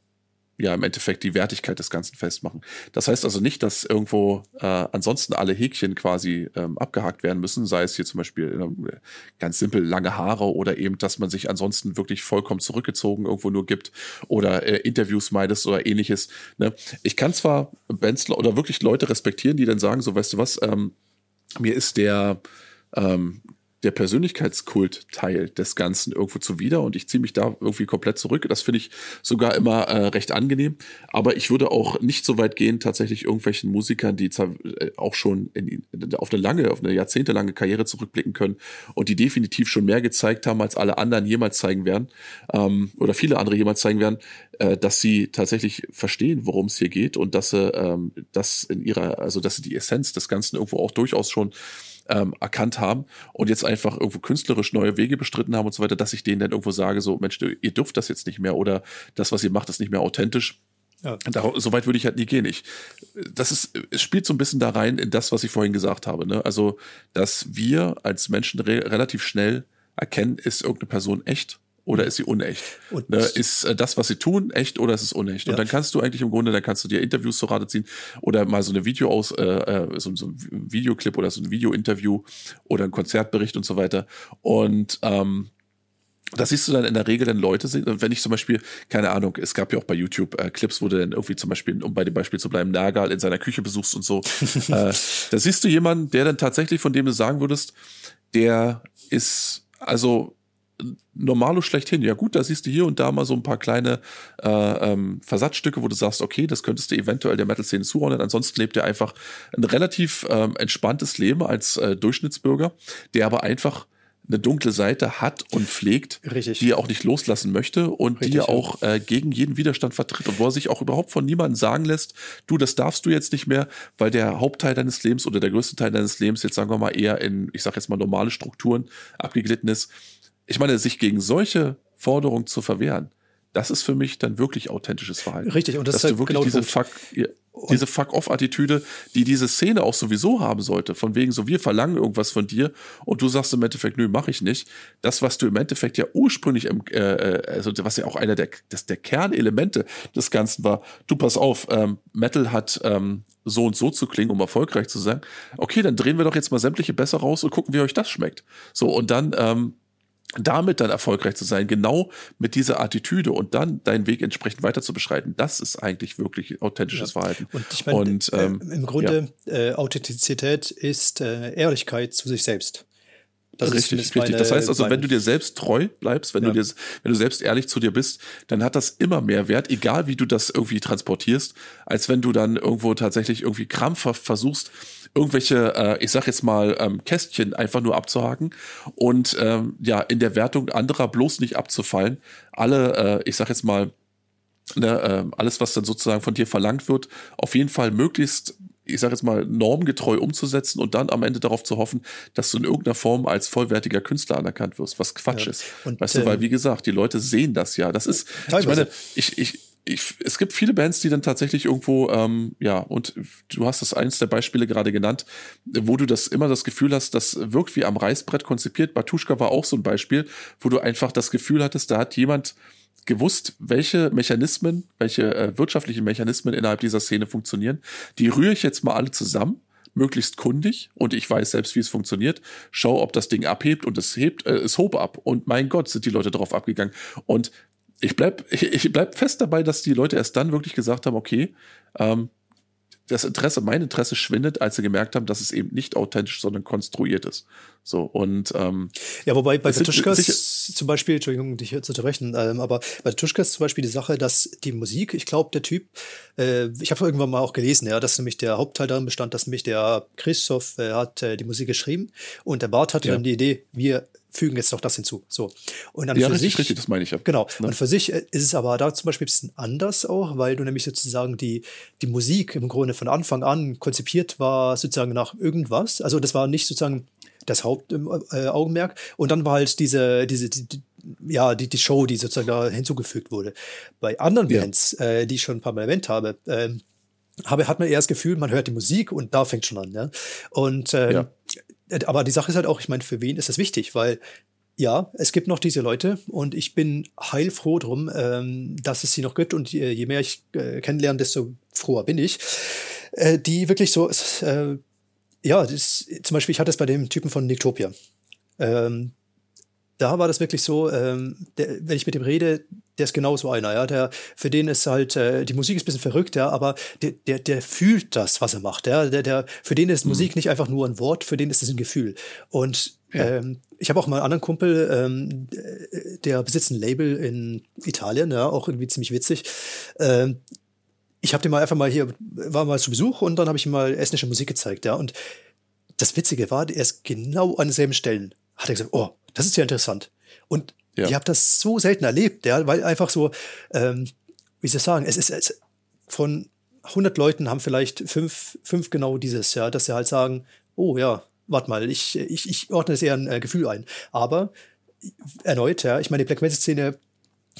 ja im Endeffekt die Wertigkeit des Ganzen festmachen. Das heißt also nicht, dass irgendwo äh, ansonsten alle Häkchen quasi ähm, abgehakt werden müssen, sei es hier zum Beispiel äh, ganz simpel lange Haare oder eben, dass man sich ansonsten wirklich vollkommen zurückgezogen irgendwo nur gibt oder äh, Interviews meidest oder ähnliches. Ne? Ich kann zwar Bands oder wirklich Leute respektieren, die dann sagen, so weißt du was, ähm, mir ist der ähm, der Persönlichkeitskult-Teil des Ganzen irgendwo zuwider und ich ziehe mich da irgendwie komplett zurück. Das finde ich sogar immer äh, recht angenehm. Aber ich würde auch nicht so weit gehen, tatsächlich irgendwelchen Musikern, die äh, auch schon in, auf eine lange, auf eine jahrzehntelange Karriere zurückblicken können und die definitiv schon mehr gezeigt haben, als alle anderen jemals zeigen werden ähm, oder viele andere jemals zeigen werden, äh, dass sie tatsächlich verstehen, worum es hier geht und dass sie ähm, das in ihrer, also dass sie die Essenz des Ganzen irgendwo auch durchaus schon ähm, erkannt haben und jetzt einfach irgendwo künstlerisch neue Wege bestritten haben und so weiter, dass ich denen dann irgendwo sage, so, Mensch, ihr dürft das jetzt nicht mehr oder das, was ihr macht, ist nicht mehr authentisch. Ja. Da, so weit würde ich halt nie gehen. Ich, das ist, es spielt so ein bisschen da rein in das, was ich vorhin gesagt habe. Ne? Also, dass wir als Menschen re relativ schnell erkennen, ist irgendeine Person echt oder ist sie unecht? Und ne, ist äh, das, was sie tun, echt oder ist es unecht? Ja. Und dann kannst du eigentlich im Grunde, dann kannst du dir Interviews zu Rate ziehen oder mal so eine Video aus, äh, äh so, so ein Videoclip oder so ein Video-Interview oder ein Konzertbericht und so weiter. Und ähm, das siehst du dann in der Regel, wenn Leute sind, wenn ich zum Beispiel, keine Ahnung, es gab ja auch bei YouTube äh, Clips, wo du dann irgendwie zum Beispiel, um bei dem Beispiel zu bleiben, Nagal in seiner Küche besuchst und so. <laughs> äh, da siehst du jemanden, der dann tatsächlich, von dem du sagen würdest, der ist, also Normalo schlechthin. Ja gut, da siehst du hier und da mal so ein paar kleine äh, ähm, Versatzstücke, wo du sagst, okay, das könntest du eventuell der Metal-Szene zuordnen. Ansonsten lebt er einfach ein relativ ähm, entspanntes Leben als äh, Durchschnittsbürger, der aber einfach eine dunkle Seite hat und pflegt, Richtig. die er auch nicht loslassen möchte und Richtig, die er auch äh, gegen jeden Widerstand vertritt und wo er sich auch überhaupt von niemandem sagen lässt, du, das darfst du jetzt nicht mehr, weil der Hauptteil deines Lebens oder der größte Teil deines Lebens jetzt sagen wir mal eher in, ich sag jetzt mal normale Strukturen abgeglitten ist ich meine, sich gegen solche Forderungen zu verwehren, das ist für mich dann wirklich authentisches Verhalten. Richtig, und das Dass ist halt du wirklich genau diese Fuck, diese Fuck-off-Attitüde, die diese Szene auch sowieso haben sollte, von wegen so, wir verlangen irgendwas von dir und du sagst im Endeffekt, nö, mach ich nicht. Das, was du im Endeffekt ja ursprünglich, im, äh, äh, also was ja auch einer der, des, der Kernelemente des Ganzen war, du pass auf, ähm, Metal hat ähm, so und so zu klingen, um erfolgreich zu sein. Okay, dann drehen wir doch jetzt mal sämtliche besser raus und gucken, wie euch das schmeckt. So, und dann ähm, damit dann erfolgreich zu sein, genau mit dieser Attitüde und dann deinen Weg entsprechend weiter zu beschreiten, das ist eigentlich wirklich authentisches ja. Verhalten. Und ich meine, und, äh, ähm, im Grunde ja. äh, Authentizität ist äh, Ehrlichkeit zu sich selbst. Das richtig, ist richtig. Das heißt also, wenn du dir selbst treu bleibst, wenn ja. du dir, wenn du selbst ehrlich zu dir bist, dann hat das immer mehr Wert, egal wie du das irgendwie transportierst, als wenn du dann irgendwo tatsächlich irgendwie krampfhaft versuchst, irgendwelche, äh, ich sag jetzt mal, ähm, Kästchen einfach nur abzuhaken und ähm, ja, in der Wertung anderer bloß nicht abzufallen. Alle, äh, ich sag jetzt mal, ne, äh, alles, was dann sozusagen von dir verlangt wird, auf jeden Fall möglichst ich sage jetzt mal, normgetreu umzusetzen und dann am Ende darauf zu hoffen, dass du in irgendeiner Form als vollwertiger Künstler anerkannt wirst, was Quatsch ja. ist. Und, weißt du, weil, ähm, wie gesagt, die Leute sehen das ja. Das ist, ich meine, ich, ich, ich, es gibt viele Bands, die dann tatsächlich irgendwo, ähm, ja, und du hast das eins der Beispiele gerade genannt, wo du das immer das Gefühl hast, das wirkt wie am Reißbrett konzipiert. Batuschka war auch so ein Beispiel, wo du einfach das Gefühl hattest, da hat jemand gewusst, welche Mechanismen, welche äh, wirtschaftlichen Mechanismen innerhalb dieser Szene funktionieren. Die rühre ich jetzt mal alle zusammen möglichst kundig und ich weiß selbst, wie es funktioniert. Schau, ob das Ding abhebt und es hebt, äh, es hob ab und mein Gott, sind die Leute darauf abgegangen. Und ich bleib, ich, ich bleib fest dabei, dass die Leute erst dann wirklich gesagt haben, okay, ähm, das Interesse, mein Interesse schwindet, als sie gemerkt haben, dass es eben nicht authentisch, sondern konstruiert ist. So und ähm, ja, wobei bei Tuschkas zum Beispiel, Entschuldigung, dich hier zu unterbrechen, ähm, aber bei Tuschkas zum Beispiel die Sache, dass die Musik, ich glaube, der Typ, äh, ich habe irgendwann mal auch gelesen, ja, dass nämlich der Hauptteil darin bestand, dass nämlich der Christoph äh, hat äh, die Musik geschrieben und der Bart hatte ja. dann die Idee, wir fügen jetzt noch das hinzu. So. Und dann ja, für sich, richtig, das meine ich ja. Genau. Ne? Und für sich äh, ist es aber da zum Beispiel ein bisschen anders auch, weil du nämlich sozusagen die, die Musik im Grunde von Anfang an konzipiert war, sozusagen nach irgendwas. Also das war nicht sozusagen das Hauptaugenmerk. Äh, und dann war halt diese, diese, die, die, ja, die, die Show, die sozusagen da hinzugefügt wurde. Bei anderen ja. Bands, äh, die ich schon ein paar Mal erwähnt habe, äh, habe, hat man eher das Gefühl, man hört die Musik und da fängt schon an. Ja? Und ähm, ja. Äh, aber die Sache ist halt auch, ich meine, für wen ist das wichtig? Weil ja, es gibt noch diese Leute und ich bin heilfroh drum, ähm, dass es sie noch gibt und je, je mehr ich äh, kennenlerne, desto froher bin ich. Äh, die wirklich so, äh, ja, das, zum Beispiel, ich hatte es bei dem Typen von Nictopia. Ähm, da war das wirklich so, ähm, der, wenn ich mit dem rede, der ist genau so einer, ja. Der, für den ist halt, äh, die Musik ist ein bisschen verrückt, ja, aber der, der, der fühlt das, was er macht, ja. Der, der, für den ist mhm. Musik nicht einfach nur ein Wort, für den ist es ein Gefühl. Und ja. ähm, ich habe auch mal einen anderen Kumpel, ähm, der besitzt ein Label in Italien, ja, auch irgendwie ziemlich witzig. Ähm, ich habe den mal einfach mal hier, war mal zu Besuch und dann habe ich ihm mal estnische Musik gezeigt, ja. Und das Witzige war, er ist genau an denselben Stellen. Hat er gesagt, oh, das ist ja interessant. Und ja. ich habe das so selten erlebt, ja, weil einfach so, ähm, wie soll ich sagen, es ist es, von 100 Leuten haben vielleicht fünf, fünf genau dieses, ja, dass sie halt sagen, oh ja, warte mal, ich, ich, ich ordne es eher ein äh, Gefühl ein. Aber erneut, ja, ich meine, die Black Metal-Szene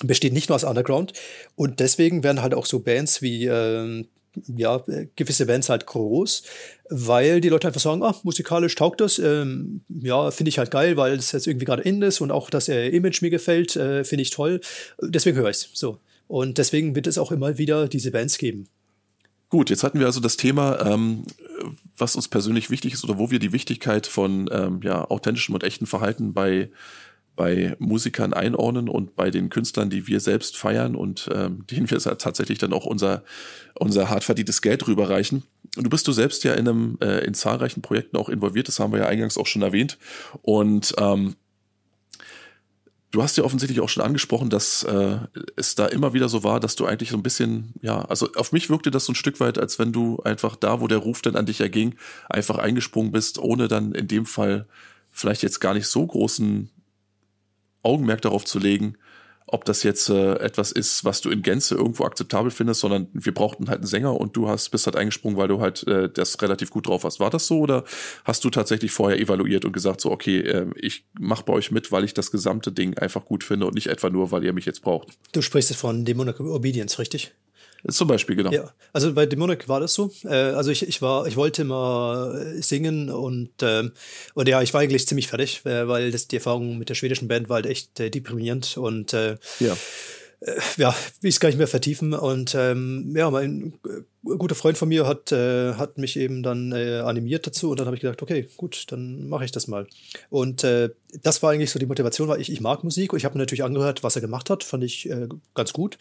besteht nicht nur aus Underground und deswegen werden halt auch so Bands wie äh, ja, gewisse Bands halt groß, weil die Leute einfach sagen, ah, musikalisch taugt das, ähm, ja, finde ich halt geil, weil es jetzt irgendwie gerade in ist und auch das äh, Image mir gefällt, äh, finde ich toll. Deswegen höre ich es so. Und deswegen wird es auch immer wieder diese Bands geben. Gut, jetzt hatten wir also das Thema, ähm, was uns persönlich wichtig ist oder wo wir die Wichtigkeit von ähm, ja, authentischem und echtem Verhalten bei bei Musikern einordnen und bei den Künstlern, die wir selbst feiern und ähm, <laughs> denen wir tatsächlich dann auch unser, unser hart verdientes Geld rüberreichen. Und du bist du selbst ja in, einem, äh, in zahlreichen Projekten auch involviert, das haben wir ja eingangs auch schon erwähnt. Und ähm, du hast ja offensichtlich auch schon angesprochen, dass äh, es da immer wieder so war, dass du eigentlich so ein bisschen, ja, also auf mich wirkte das so ein Stück weit, als wenn du einfach da, wo der Ruf dann an dich erging, einfach eingesprungen bist, ohne dann in dem Fall vielleicht jetzt gar nicht so großen Augenmerk darauf zu legen, ob das jetzt äh, etwas ist, was du in Gänze irgendwo akzeptabel findest, sondern wir brauchten halt einen Sänger und du hast bist halt eingesprungen, weil du halt äh, das relativ gut drauf hast. War das so oder hast du tatsächlich vorher evaluiert und gesagt so, okay, äh, ich mache bei euch mit, weil ich das gesamte Ding einfach gut finde und nicht etwa nur, weil ihr mich jetzt braucht? Du sprichst von Demonic Obedience, richtig? Zum Beispiel, genau. Ja, also bei Demonic war das so. Äh, also ich, ich war, ich wollte mal singen und, ähm, und ja, ich war eigentlich ziemlich fertig, äh, weil das, die Erfahrung mit der schwedischen Band war halt echt äh, deprimierend und äh, ja. Äh, ja, will ich es gar nicht mehr vertiefen. Und ähm, ja, mein guter Freund von mir hat, äh, hat mich eben dann äh, animiert dazu und dann habe ich gedacht, okay, gut, dann mache ich das mal. Und äh, das war eigentlich so die Motivation, weil ich, ich mag Musik und ich habe natürlich angehört, was er gemacht hat, fand ich äh, ganz gut.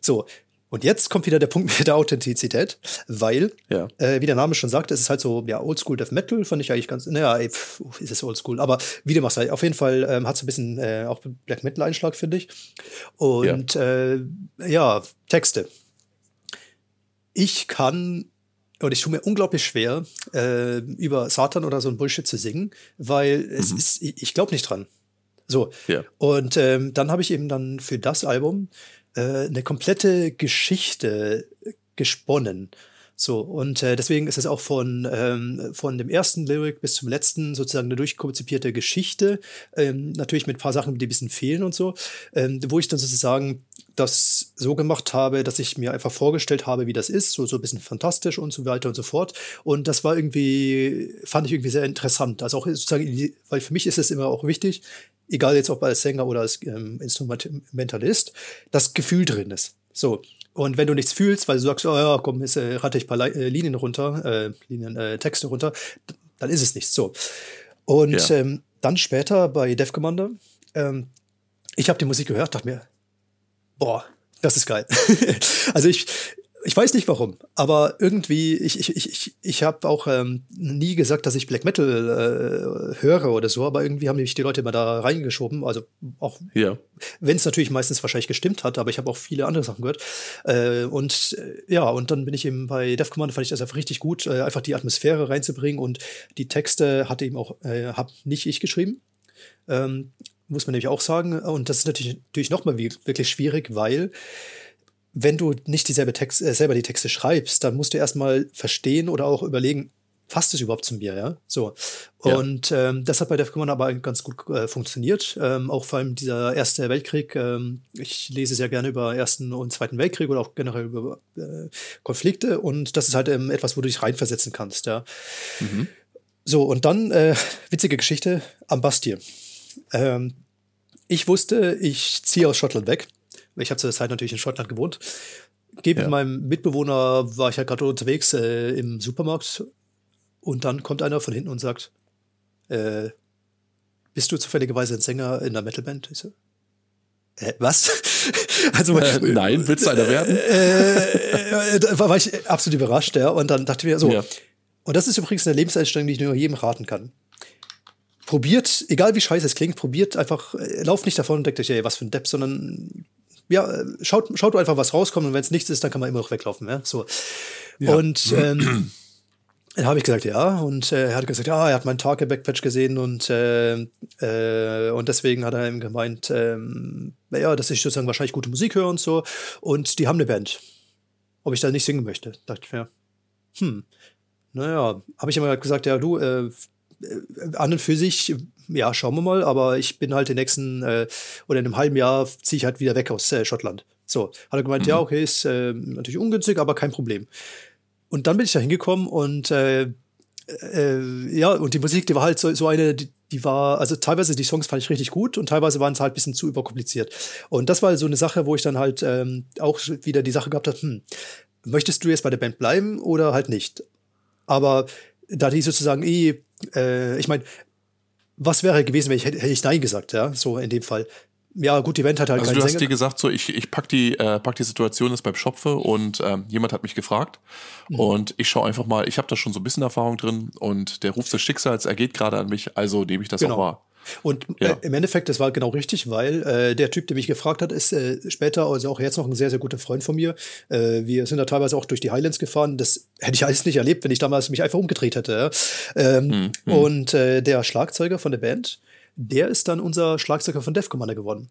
So, und jetzt kommt wieder der Punkt <laughs> mit der Authentizität, weil, ja. äh, wie der Name schon sagt, es ist halt so, ja, Oldschool Death Metal, fand ich eigentlich ganz, naja, ey, pf, ist es Oldschool, aber wie dem auch sei, auf jeden Fall ähm, hat es ein bisschen äh, auch Black Metal Einschlag, finde ich. Und ja. Äh, ja, Texte. Ich kann und ich tue mir unglaublich schwer, äh, über Satan oder so ein Bullshit zu singen, weil mhm. es ist, ich, ich glaube nicht dran. So. Ja. Und ähm, dann habe ich eben dann für das Album äh, eine komplette Geschichte gesponnen. So, und äh, deswegen ist es auch von, ähm, von dem ersten Lyric bis zum letzten sozusagen eine durchkonzipierte Geschichte, ähm, natürlich mit ein paar Sachen, die ein bisschen fehlen und so, ähm, wo ich dann sozusagen das so gemacht habe, dass ich mir einfach vorgestellt habe, wie das ist, so, so ein bisschen fantastisch und so weiter und so fort. Und das war irgendwie, fand ich irgendwie sehr interessant. Also auch sozusagen, weil für mich ist es immer auch wichtig, egal jetzt ob als Sänger oder als ähm, Instrumentalist, das Gefühl drin ist. So. Und wenn du nichts fühlst, weil du sagst, oh ja, komm, jetzt äh, rate ich ein paar äh, Linien runter, äh, Linien, äh, Texte runter, dann ist es nichts. So. Und ja. ähm, dann später bei Dev Commander, ähm, ich habe die Musik gehört, dachte mir, boah, das ist geil. <laughs> also ich, ich weiß nicht warum, aber irgendwie, ich, ich, ich, ich habe auch ähm, nie gesagt, dass ich Black Metal äh, höre oder so, aber irgendwie haben mich die Leute immer da reingeschoben. Also auch, ja. wenn es natürlich meistens wahrscheinlich gestimmt hat, aber ich habe auch viele andere Sachen gehört. Äh, und äh, ja, und dann bin ich eben bei Death Command, fand ich das einfach richtig gut, äh, einfach die Atmosphäre reinzubringen und die Texte hatte eben auch, äh, habe nicht ich geschrieben. Ähm, muss man nämlich auch sagen. Und das ist natürlich, natürlich nochmal wirklich schwierig, weil wenn du nicht dieselbe Text, äh, selber die Texte schreibst, dann musst du erstmal verstehen oder auch überlegen, passt es überhaupt zu mir, ja? So. Und ja. ähm, das hat bei Def Command aber ganz gut äh, funktioniert. Ähm, auch vor allem dieser Erste Weltkrieg. Ähm, ich lese sehr gerne über Ersten und Zweiten Weltkrieg oder auch generell über äh, Konflikte. Und das ist halt ähm, etwas, wo du dich reinversetzen kannst, ja. Mhm. So, und dann, äh, witzige Geschichte am Bastir. Ähm, ich wusste, ich ziehe aus Schottland weg ich habe zu der Zeit natürlich in Schottland gewohnt. Gehe ja. mit meinem Mitbewohner, war ich halt gerade unterwegs äh, im Supermarkt und dann kommt einer von hinten und sagt, äh, bist du zufälligerweise ein Sänger in der Metalband? Ich so, äh, was? <laughs> also äh, nein, willst du einer werden? <laughs> Äh, äh, da war ich absolut überrascht, ja. Und dann dachte ich mir so, ja. und das ist übrigens eine Lebenseinstellung, die ich nur jedem raten kann. Probiert, egal wie scheiße es klingt, probiert einfach, äh, lauft nicht davon und denkt euch, ey, was für ein Depp, sondern ja, schaut, schaut einfach, was rauskommt und wenn es nichts ist, dann kann man immer noch weglaufen. Ja? So. Ja. Und ähm, <clears throat> dann habe ich gesagt, ja. Und äh, er hat gesagt, ja, er hat meinen Target-Backpatch gesehen und, äh, äh, und deswegen hat er ihm gemeint, ähm, ja, dass ich sozusagen wahrscheinlich gute Musik höre und so. Und die haben eine Band. Ob ich da nicht singen möchte. Dachte ich mir, hm, naja, habe ich immer gesagt, ja, du, äh, äh, an und für sich, ja, schauen wir mal, aber ich bin halt den nächsten äh, oder in einem halben Jahr ziehe ich halt wieder weg aus äh, Schottland. So, hat er gemeint, mhm. ja, okay, ist äh, natürlich ungünstig, aber kein Problem. Und dann bin ich da hingekommen und äh, äh, ja, und die Musik, die war halt so, so eine, die, die war, also teilweise die Songs fand ich richtig gut und teilweise waren es halt ein bisschen zu überkompliziert. Und das war so eine Sache, wo ich dann halt ähm, auch wieder die Sache gehabt habe, hm, möchtest du jetzt bei der Band bleiben oder halt nicht? Aber da die sozusagen eh, äh, ich meine, was wäre gewesen, wenn ich hätte ich Nein gesagt, ja, so in dem Fall ja, gut, die Band hat halt Also du hast Sänger. dir gesagt, so ich, ich pack die, äh, pack die Situation jetzt beim Schopfe und ähm, jemand hat mich gefragt mhm. und ich schaue einfach mal, ich habe da schon so ein bisschen Erfahrung drin und der Ruf des Schicksals ergeht gerade an mich, also nehme ich das genau. auch wahr. Und ja. äh, im Endeffekt, das war genau richtig, weil äh, der Typ, der mich gefragt hat, ist äh, später, also auch jetzt noch ein sehr, sehr guter Freund von mir. Äh, wir sind da teilweise auch durch die Highlands gefahren. Das hätte ich alles nicht erlebt, wenn ich damals mich einfach umgedreht hätte. Ähm, mhm. Und äh, der Schlagzeuger von der Band, der ist dann unser Schlagzeuger von Def Commander geworden.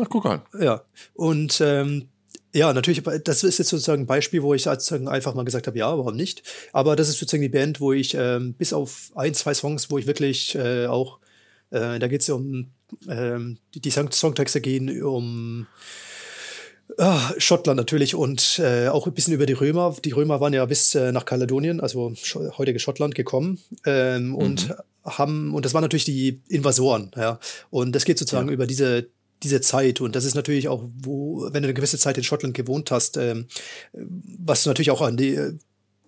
Ach, guck an. Ja. Und ähm, ja, natürlich, das ist jetzt sozusagen ein Beispiel, wo ich sozusagen einfach mal gesagt habe, ja, warum nicht? Aber das ist sozusagen die Band, wo ich ähm, bis auf ein, zwei Songs, wo ich wirklich äh, auch, äh, da geht es um, ähm, die, die Songtexte gehen um Ah, Schottland natürlich und äh, auch ein bisschen über die Römer. Die Römer waren ja bis äh, nach Kaledonien, also heutige Schottland, gekommen ähm, mhm. und haben, und das waren natürlich die Invasoren, ja. Und das geht sozusagen ja. über diese, diese Zeit. Und das ist natürlich auch, wo, wenn du eine gewisse Zeit in Schottland gewohnt hast, ähm, was natürlich auch an die, äh,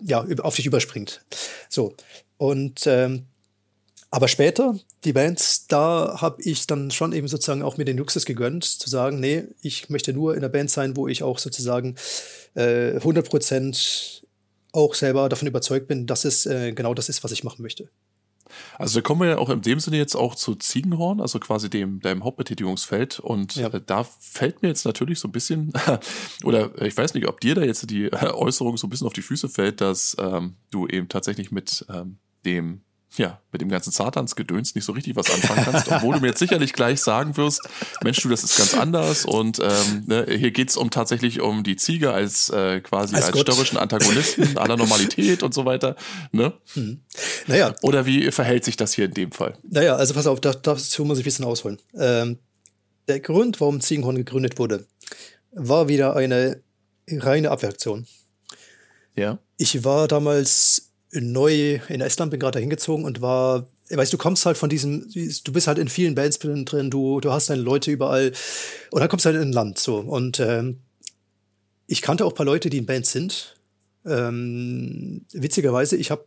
ja, auf dich überspringt. So. Und ähm, aber später, die Bands, da habe ich dann schon eben sozusagen auch mir den Luxus gegönnt, zu sagen, nee, ich möchte nur in einer Band sein, wo ich auch sozusagen äh, 100% auch selber davon überzeugt bin, dass es äh, genau das ist, was ich machen möchte. Also da kommen wir ja auch in dem Sinne jetzt auch zu Ziegenhorn, also quasi dem deinem Hauptbetätigungsfeld. Und ja. äh, da fällt mir jetzt natürlich so ein bisschen, <laughs> oder ich weiß nicht, ob dir da jetzt die <laughs> Äußerung so ein bisschen auf die Füße fällt, dass ähm, du eben tatsächlich mit ähm, dem ja, mit dem ganzen Satansgedöns nicht so richtig was anfangen kannst, obwohl du mir jetzt sicherlich gleich sagen wirst, Mensch, du, das ist ganz anders und ähm, ne, hier geht's um tatsächlich um die Ziege als äh, quasi als, als störrischen Antagonisten aller Normalität und so weiter. Ne? Hm. Naja. Oder wie verhält sich das hier in dem Fall? Naja, also pass auf, dazu muss ich ein bisschen ausholen. Ähm, der Grund, warum Ziegenhorn gegründet wurde, war wieder eine reine Abwehraktion. Ja. Ich war damals neu in Estland, bin gerade da hingezogen und war, weißt du, kommst halt von diesem, du bist halt in vielen Bands drin, du, du hast deine Leute überall und dann kommst du halt in ein Land so. Und ähm, ich kannte auch ein paar Leute, die in Bands sind. Ähm, witzigerweise, ich habe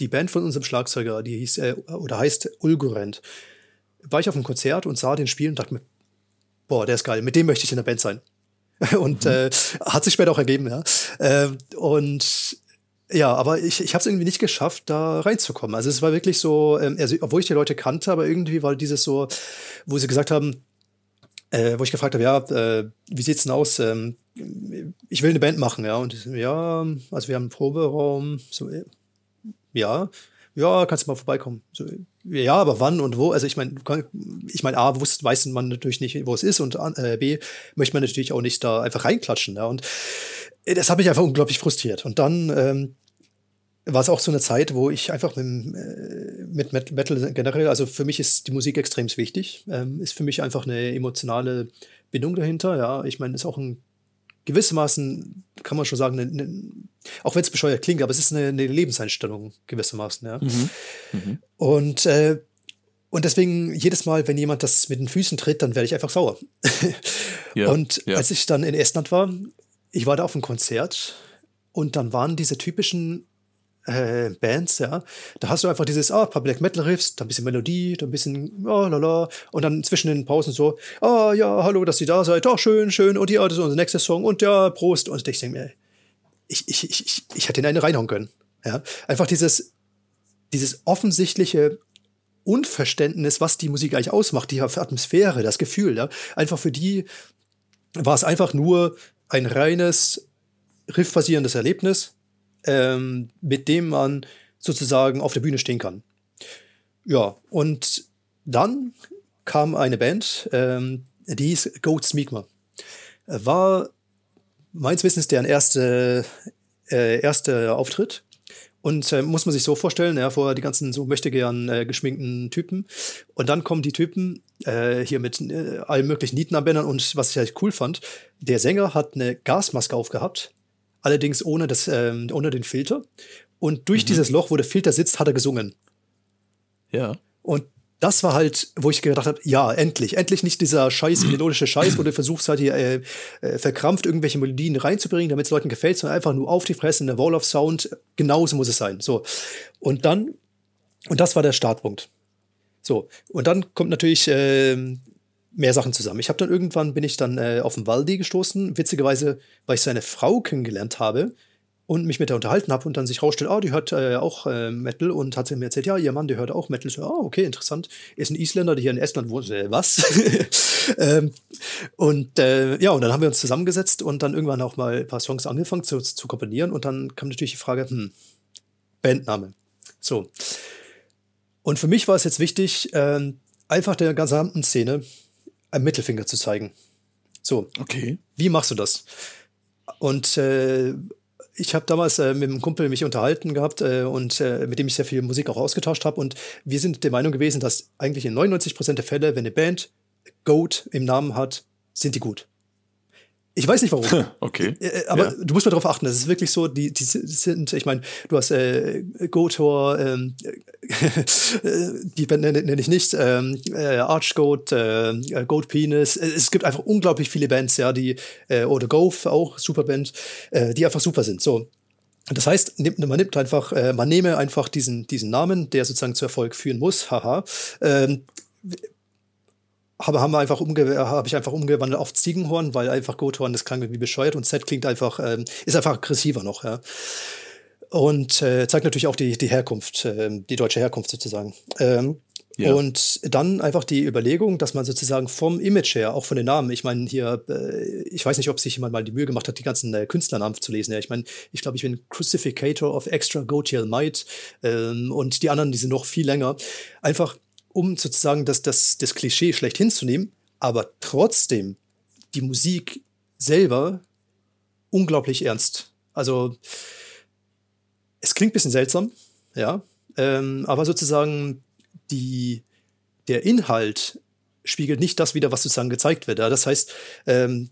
die Band von unserem Schlagzeuger, die hieß äh, oder heißt Ulgurent, war ich auf einem Konzert und sah den spielen und dachte mir, boah, der ist geil, mit dem möchte ich in der Band sein. <laughs> Und mhm. äh, hat sich später auch ergeben, ja. Äh, und ja, aber ich, ich habe es irgendwie nicht geschafft, da reinzukommen. Also es war wirklich so, ähm, also, obwohl ich die Leute kannte, aber irgendwie war dieses so, wo sie gesagt haben, äh, wo ich gefragt habe, ja, äh, wie sieht's denn aus? Ähm, ich will eine Band machen, ja. Und ja, also wir haben einen Proberaum, so, äh, ja, ja, kannst du mal vorbeikommen. So, ja, aber wann und wo? Also ich meine, ich meine, A, wusste, weiß man natürlich nicht, wo es ist und äh, B, möchte man natürlich auch nicht da einfach reinklatschen. Ja? Und das hat mich einfach unglaublich frustriert. Und dann ähm, war es auch so eine Zeit, wo ich einfach mit, äh, mit Metal generell, also für mich ist die Musik extrem wichtig, ähm, ist für mich einfach eine emotionale Bindung dahinter. Ja, ich meine, ist auch ein gewissermaßen, kann man schon sagen, eine, eine, auch wenn es bescheuert klingt, aber es ist eine, eine Lebenseinstellung gewissermaßen. Ja. Mhm. Mhm. Und äh, und deswegen jedes Mal, wenn jemand das mit den Füßen tritt, dann werde ich einfach sauer. <laughs> ja, und ja. als ich dann in Estland war, ich war da auf einem Konzert und dann waren diese typischen äh, Bands, ja, da hast du einfach dieses, ah, paar Black Metal Riffs, dann ein bisschen Melodie, dann ein bisschen, oh, lala, und dann zwischen den Pausen so, ah, ja, hallo, dass ihr da seid, oh, schön, schön, und ja, das ist unser nächster Song, und ja, Prost, und ich denke mir, ich, ich, ich, ich, ich hätte in eine reinhauen können, ja, einfach dieses, dieses offensichtliche Unverständnis, was die Musik eigentlich ausmacht, die Atmosphäre, das Gefühl, ja, einfach für die war es einfach nur ein reines riffbasierendes Erlebnis, ähm, mit dem man sozusagen auf der Bühne stehen kann. Ja, und dann kam eine Band, ähm, die hieß Goats Migma. War meines Wissens deren erste, äh, erste Auftritt. Und äh, muss man sich so vorstellen, ja, vorher die ganzen so möchte gern äh, geschminkten Typen. Und dann kommen die Typen äh, hier mit äh, allen möglichen Nietenarmbändern. Und was ich halt cool fand, der Sänger hat eine Gasmaske aufgehabt, allerdings ohne, das, ähm, ohne den Filter. Und durch mhm. dieses Loch, wo der Filter sitzt, hat er gesungen. Ja. Und das war halt, wo ich gedacht habe, ja, endlich, endlich nicht dieser scheiß <clears throat> melodische Scheiß, wo du versuchst halt hier äh, äh, verkrampft irgendwelche Melodien reinzubringen, damit es Leuten gefällt, sondern einfach nur auf die Fresse in der Wall of Sound. Genauso muss es sein. So. Und dann, und das war der Startpunkt. So. Und dann kommt natürlich äh, mehr Sachen zusammen. Ich habe dann irgendwann bin ich dann äh, auf den Waldi gestoßen, witzigerweise, weil ich seine Frau kennengelernt habe und mich mit der unterhalten habe und dann sich rausstellt, ah, die hört äh, auch äh, Metal und hat sie mir erzählt, ja, ihr Mann, der hört auch Metal. So, ah, okay, interessant. Ist ein Isländer, der hier in Estland wohnt. Äh, was? <laughs> ähm, und äh, ja, und dann haben wir uns zusammengesetzt und dann irgendwann auch mal ein paar Songs angefangen zu, zu komponieren und dann kam natürlich die Frage, hm, Bandname. So. Und für mich war es jetzt wichtig, äh, einfach der gesamten Szene einen Mittelfinger zu zeigen. So. Okay. Wie machst du das? Und äh, ich habe damals äh, mit einem Kumpel mich unterhalten gehabt äh, und äh, mit dem ich sehr viel Musik auch ausgetauscht habe. Und wir sind der Meinung gewesen, dass eigentlich in 99 Prozent der Fälle, wenn eine Band Goat im Namen hat, sind die gut. Ich weiß nicht warum. <laughs> okay. Äh, äh, aber ja. du musst mal darauf achten, das ist wirklich so, die, die sind, ich meine, du hast äh, Gotor, ähm, <laughs> die Band nenne, nenne ich nicht, ähm, äh, Archgoat, äh, Goat Penis. Es gibt einfach unglaublich viele Bands, ja, die, äh, oder Gove auch, super Band, äh, die einfach super sind. So. Das heißt, man nimmt einfach, äh, man nehme einfach diesen, diesen Namen, der sozusagen zu Erfolg führen muss, haha, ähm, habe, haben wir einfach umge habe ich einfach umgewandelt auf Ziegenhorn, weil einfach Gothorn, das klang irgendwie bescheuert und Z klingt einfach, ähm, ist einfach aggressiver noch, ja. Und äh, zeigt natürlich auch die, die Herkunft, äh, die deutsche Herkunft sozusagen. Ähm, ja. Und dann einfach die Überlegung, dass man sozusagen vom Image her, auch von den Namen, ich meine hier, äh, ich weiß nicht, ob sich jemand mal die Mühe gemacht hat, die ganzen äh, Künstlernamen zu lesen. Ja, ich meine, ich glaube, ich bin Crucificator of Extra Gotiel Might ähm, und die anderen, die sind noch viel länger. Einfach um sozusagen das, das, das Klischee schlecht hinzunehmen, aber trotzdem die Musik selber unglaublich ernst. Also es klingt ein bisschen seltsam, ja, ähm, aber sozusagen die, der Inhalt spiegelt nicht das wieder, was sozusagen gezeigt wird. Ja? Das heißt, ähm,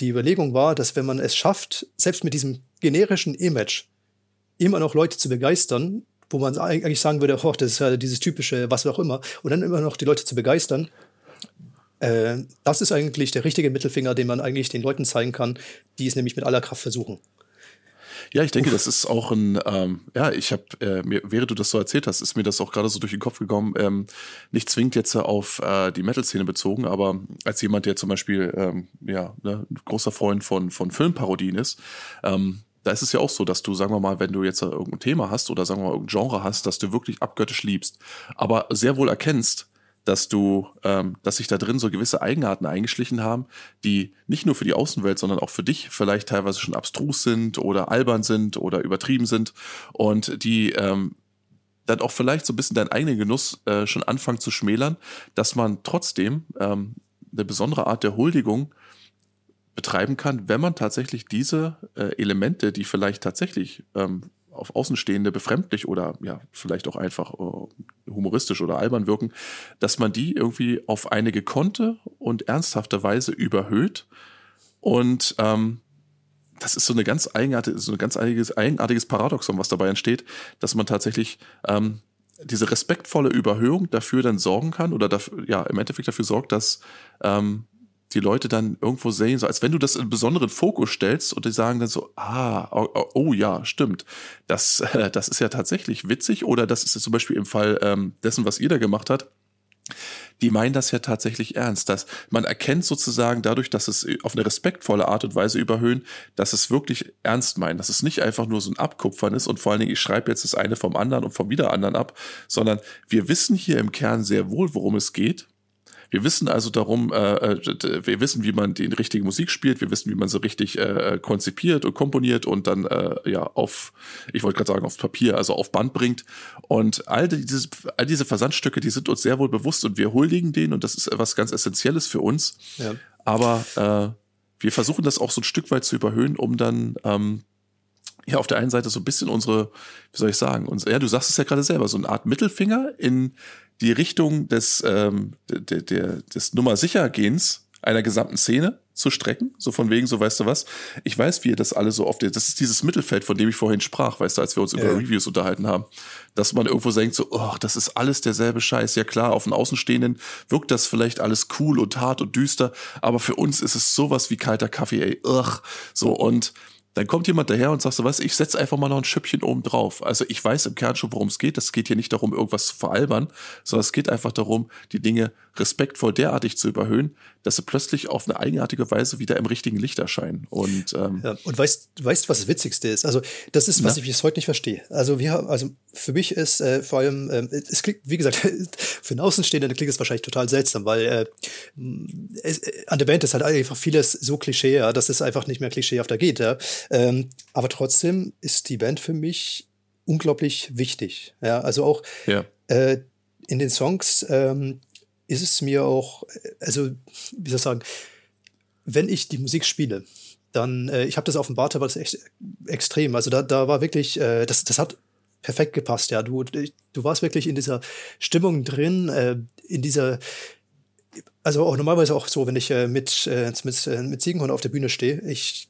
die Überlegung war, dass wenn man es schafft, selbst mit diesem generischen Image immer noch Leute zu begeistern, wo man eigentlich sagen würde, oh, das ist ja dieses typische, was auch immer, und dann immer noch die Leute zu begeistern. Äh, das ist eigentlich der richtige Mittelfinger, den man eigentlich den Leuten zeigen kann, die es nämlich mit aller Kraft versuchen. Ja, ich denke, das ist auch ein, ähm, ja, ich habe, äh, mir, während du das so erzählt hast, ist mir das auch gerade so durch den Kopf gekommen, ähm, nicht zwingend jetzt auf äh, die Metal-Szene bezogen, aber als jemand, der zum Beispiel, ähm, ja, ne, großer Freund von, von Filmparodien ist, ähm, da ist es ja auch so, dass du, sagen wir mal, wenn du jetzt irgendein Thema hast oder sagen wir mal irgendein Genre hast, dass du wirklich abgöttisch liebst, aber sehr wohl erkennst, dass du, ähm, dass sich da drin so gewisse Eigenarten eingeschlichen haben, die nicht nur für die Außenwelt, sondern auch für dich vielleicht teilweise schon abstrus sind oder albern sind oder übertrieben sind und die ähm, dann auch vielleicht so ein bisschen deinen eigenen Genuss äh, schon anfangen zu schmälern, dass man trotzdem ähm, eine besondere Art der Huldigung betreiben kann, wenn man tatsächlich diese äh, Elemente, die vielleicht tatsächlich ähm, auf Außenstehende befremdlich oder ja, vielleicht auch einfach äh, humoristisch oder albern wirken, dass man die irgendwie auf eine gekonnte und ernsthafte Weise überhöht. Und ähm, das ist so eine ganz eigenartige, so ein ganz eigenartiges, eigenartiges Paradoxon, was dabei entsteht, dass man tatsächlich ähm, diese respektvolle Überhöhung dafür dann sorgen kann oder dafür, ja, im Endeffekt dafür sorgt, dass ähm, die Leute dann irgendwo sehen, so als wenn du das in besonderen Fokus stellst und die sagen dann so, ah, oh, oh, ja, stimmt, das, äh, das ist ja tatsächlich witzig oder das ist zum Beispiel im Fall ähm, dessen, was ihr da gemacht hat, die meinen das ja tatsächlich ernst, dass man erkennt sozusagen dadurch, dass es auf eine respektvolle Art und Weise überhöhen, dass es wirklich ernst meint, dass es nicht einfach nur so ein Abkupfern ist und vor allen Dingen, ich schreibe jetzt das eine vom anderen und vom wieder anderen ab, sondern wir wissen hier im Kern sehr wohl, worum es geht wir wissen also darum, äh, äh wir wissen, wie man die richtige Musik spielt, wir wissen, wie man sie richtig äh, konzipiert und komponiert und dann äh, ja auf, ich wollte gerade sagen, aufs Papier, also auf Band bringt. Und all diese, all diese Versandstücke, die sind uns sehr wohl bewusst und wir huldigen denen und das ist etwas ganz Essentielles für uns. Ja. Aber äh, wir versuchen das auch so ein Stück weit zu überhöhen, um dann ähm, ja auf der einen Seite so ein bisschen unsere, wie soll ich sagen, uns, ja, du sagst es ja gerade selber, so eine Art Mittelfinger in die Richtung des, ähm, der, der, des Nummer sicher Gehens einer gesamten Szene zu strecken, so von wegen, so weißt du was, ich weiß, wie ihr das alle so oft, das ist dieses Mittelfeld, von dem ich vorhin sprach, weißt du, als wir uns über Reviews unterhalten haben, dass man irgendwo denkt so, oh, das ist alles derselbe Scheiß, ja klar, auf den Außenstehenden wirkt das vielleicht alles cool und hart und düster, aber für uns ist es sowas wie kalter Kaffee, ey, ugh, so und dann kommt jemand daher und sagt so, was, ich setze einfach mal noch ein Schüppchen oben drauf. Also ich weiß im Kern schon, worum es geht. Es geht hier nicht darum, irgendwas zu veralbern, sondern es geht einfach darum, die Dinge respektvoll derartig zu überhöhen, dass sie plötzlich auf eine eigenartige Weise wieder im richtigen Licht erscheinen. Und, ähm, ja, und weißt, weißt, was das Witzigste ist? Also, das ist, was Na? ich bis heute nicht verstehe. Also, wir haben, also für mich ist äh, vor allem, äh, es klingt, wie gesagt, <laughs> für einen Außenstehenden klingt es wahrscheinlich total seltsam, weil äh, es, äh, an der Band ist halt einfach vieles so Klischee, ja, dass es einfach nicht mehr klischeehafter geht. Ja. Ähm, aber trotzdem ist die Band für mich unglaublich wichtig. Ja, also auch ja. äh, in den Songs ähm, ist es mir auch, also wie soll ich sagen, wenn ich die Musik spiele, dann, äh, ich habe das auf dem Barter, war das echt extrem. Also da, da war wirklich, äh, das, das hat perfekt gepasst, ja. Du, du warst wirklich in dieser Stimmung drin, äh, in dieser, also auch normalerweise auch so, wenn ich äh, mit, äh, mit, äh, mit Siegenhorn auf der Bühne stehe, ich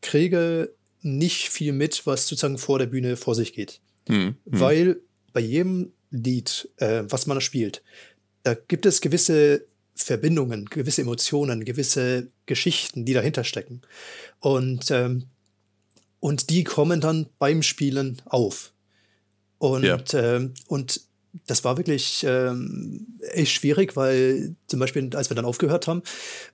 kriege nicht viel mit, was sozusagen vor der Bühne vor sich geht. Mhm. Weil bei jedem Lied, äh, was man spielt, da gibt es gewisse Verbindungen, gewisse Emotionen, gewisse Geschichten, die dahinter stecken. Und, ähm, und die kommen dann beim Spielen auf. Und, ja. ähm, und das war wirklich ähm, echt schwierig, weil zum Beispiel, als wir dann aufgehört haben,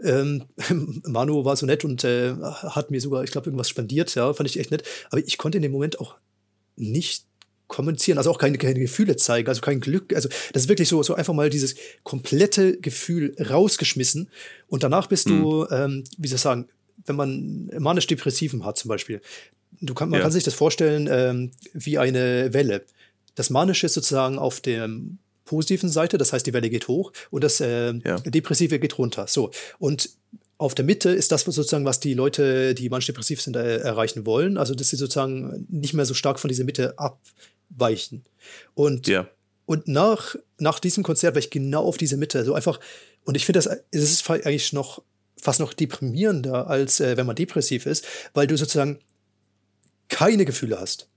ähm, <laughs> Manu war so nett und äh, hat mir sogar, ich glaube, irgendwas spendiert, ja, fand ich echt nett. Aber ich konnte in dem Moment auch nicht kommunizieren, also auch keine, keine Gefühle zeigen, also kein Glück. Also das ist wirklich so, so einfach mal dieses komplette Gefühl rausgeschmissen und danach bist mhm. du, ähm, wie soll ich sagen, wenn man manisch-depressiven hat zum Beispiel, du kann, man ja. kann sich das vorstellen ähm, wie eine Welle. Das Manische ist sozusagen auf der positiven Seite, das heißt, die Welle geht hoch und das äh, ja. Depressive geht runter. So. Und auf der Mitte ist das sozusagen, was die Leute, die manisch depressiv sind, äh, erreichen wollen. Also, dass sie sozusagen nicht mehr so stark von dieser Mitte ab, weichen. Und, ja. und nach, nach diesem Konzert war ich genau auf diese Mitte. So einfach, und ich finde, das, das ist eigentlich noch fast noch deprimierender, als äh, wenn man depressiv ist, weil du sozusagen keine Gefühle hast.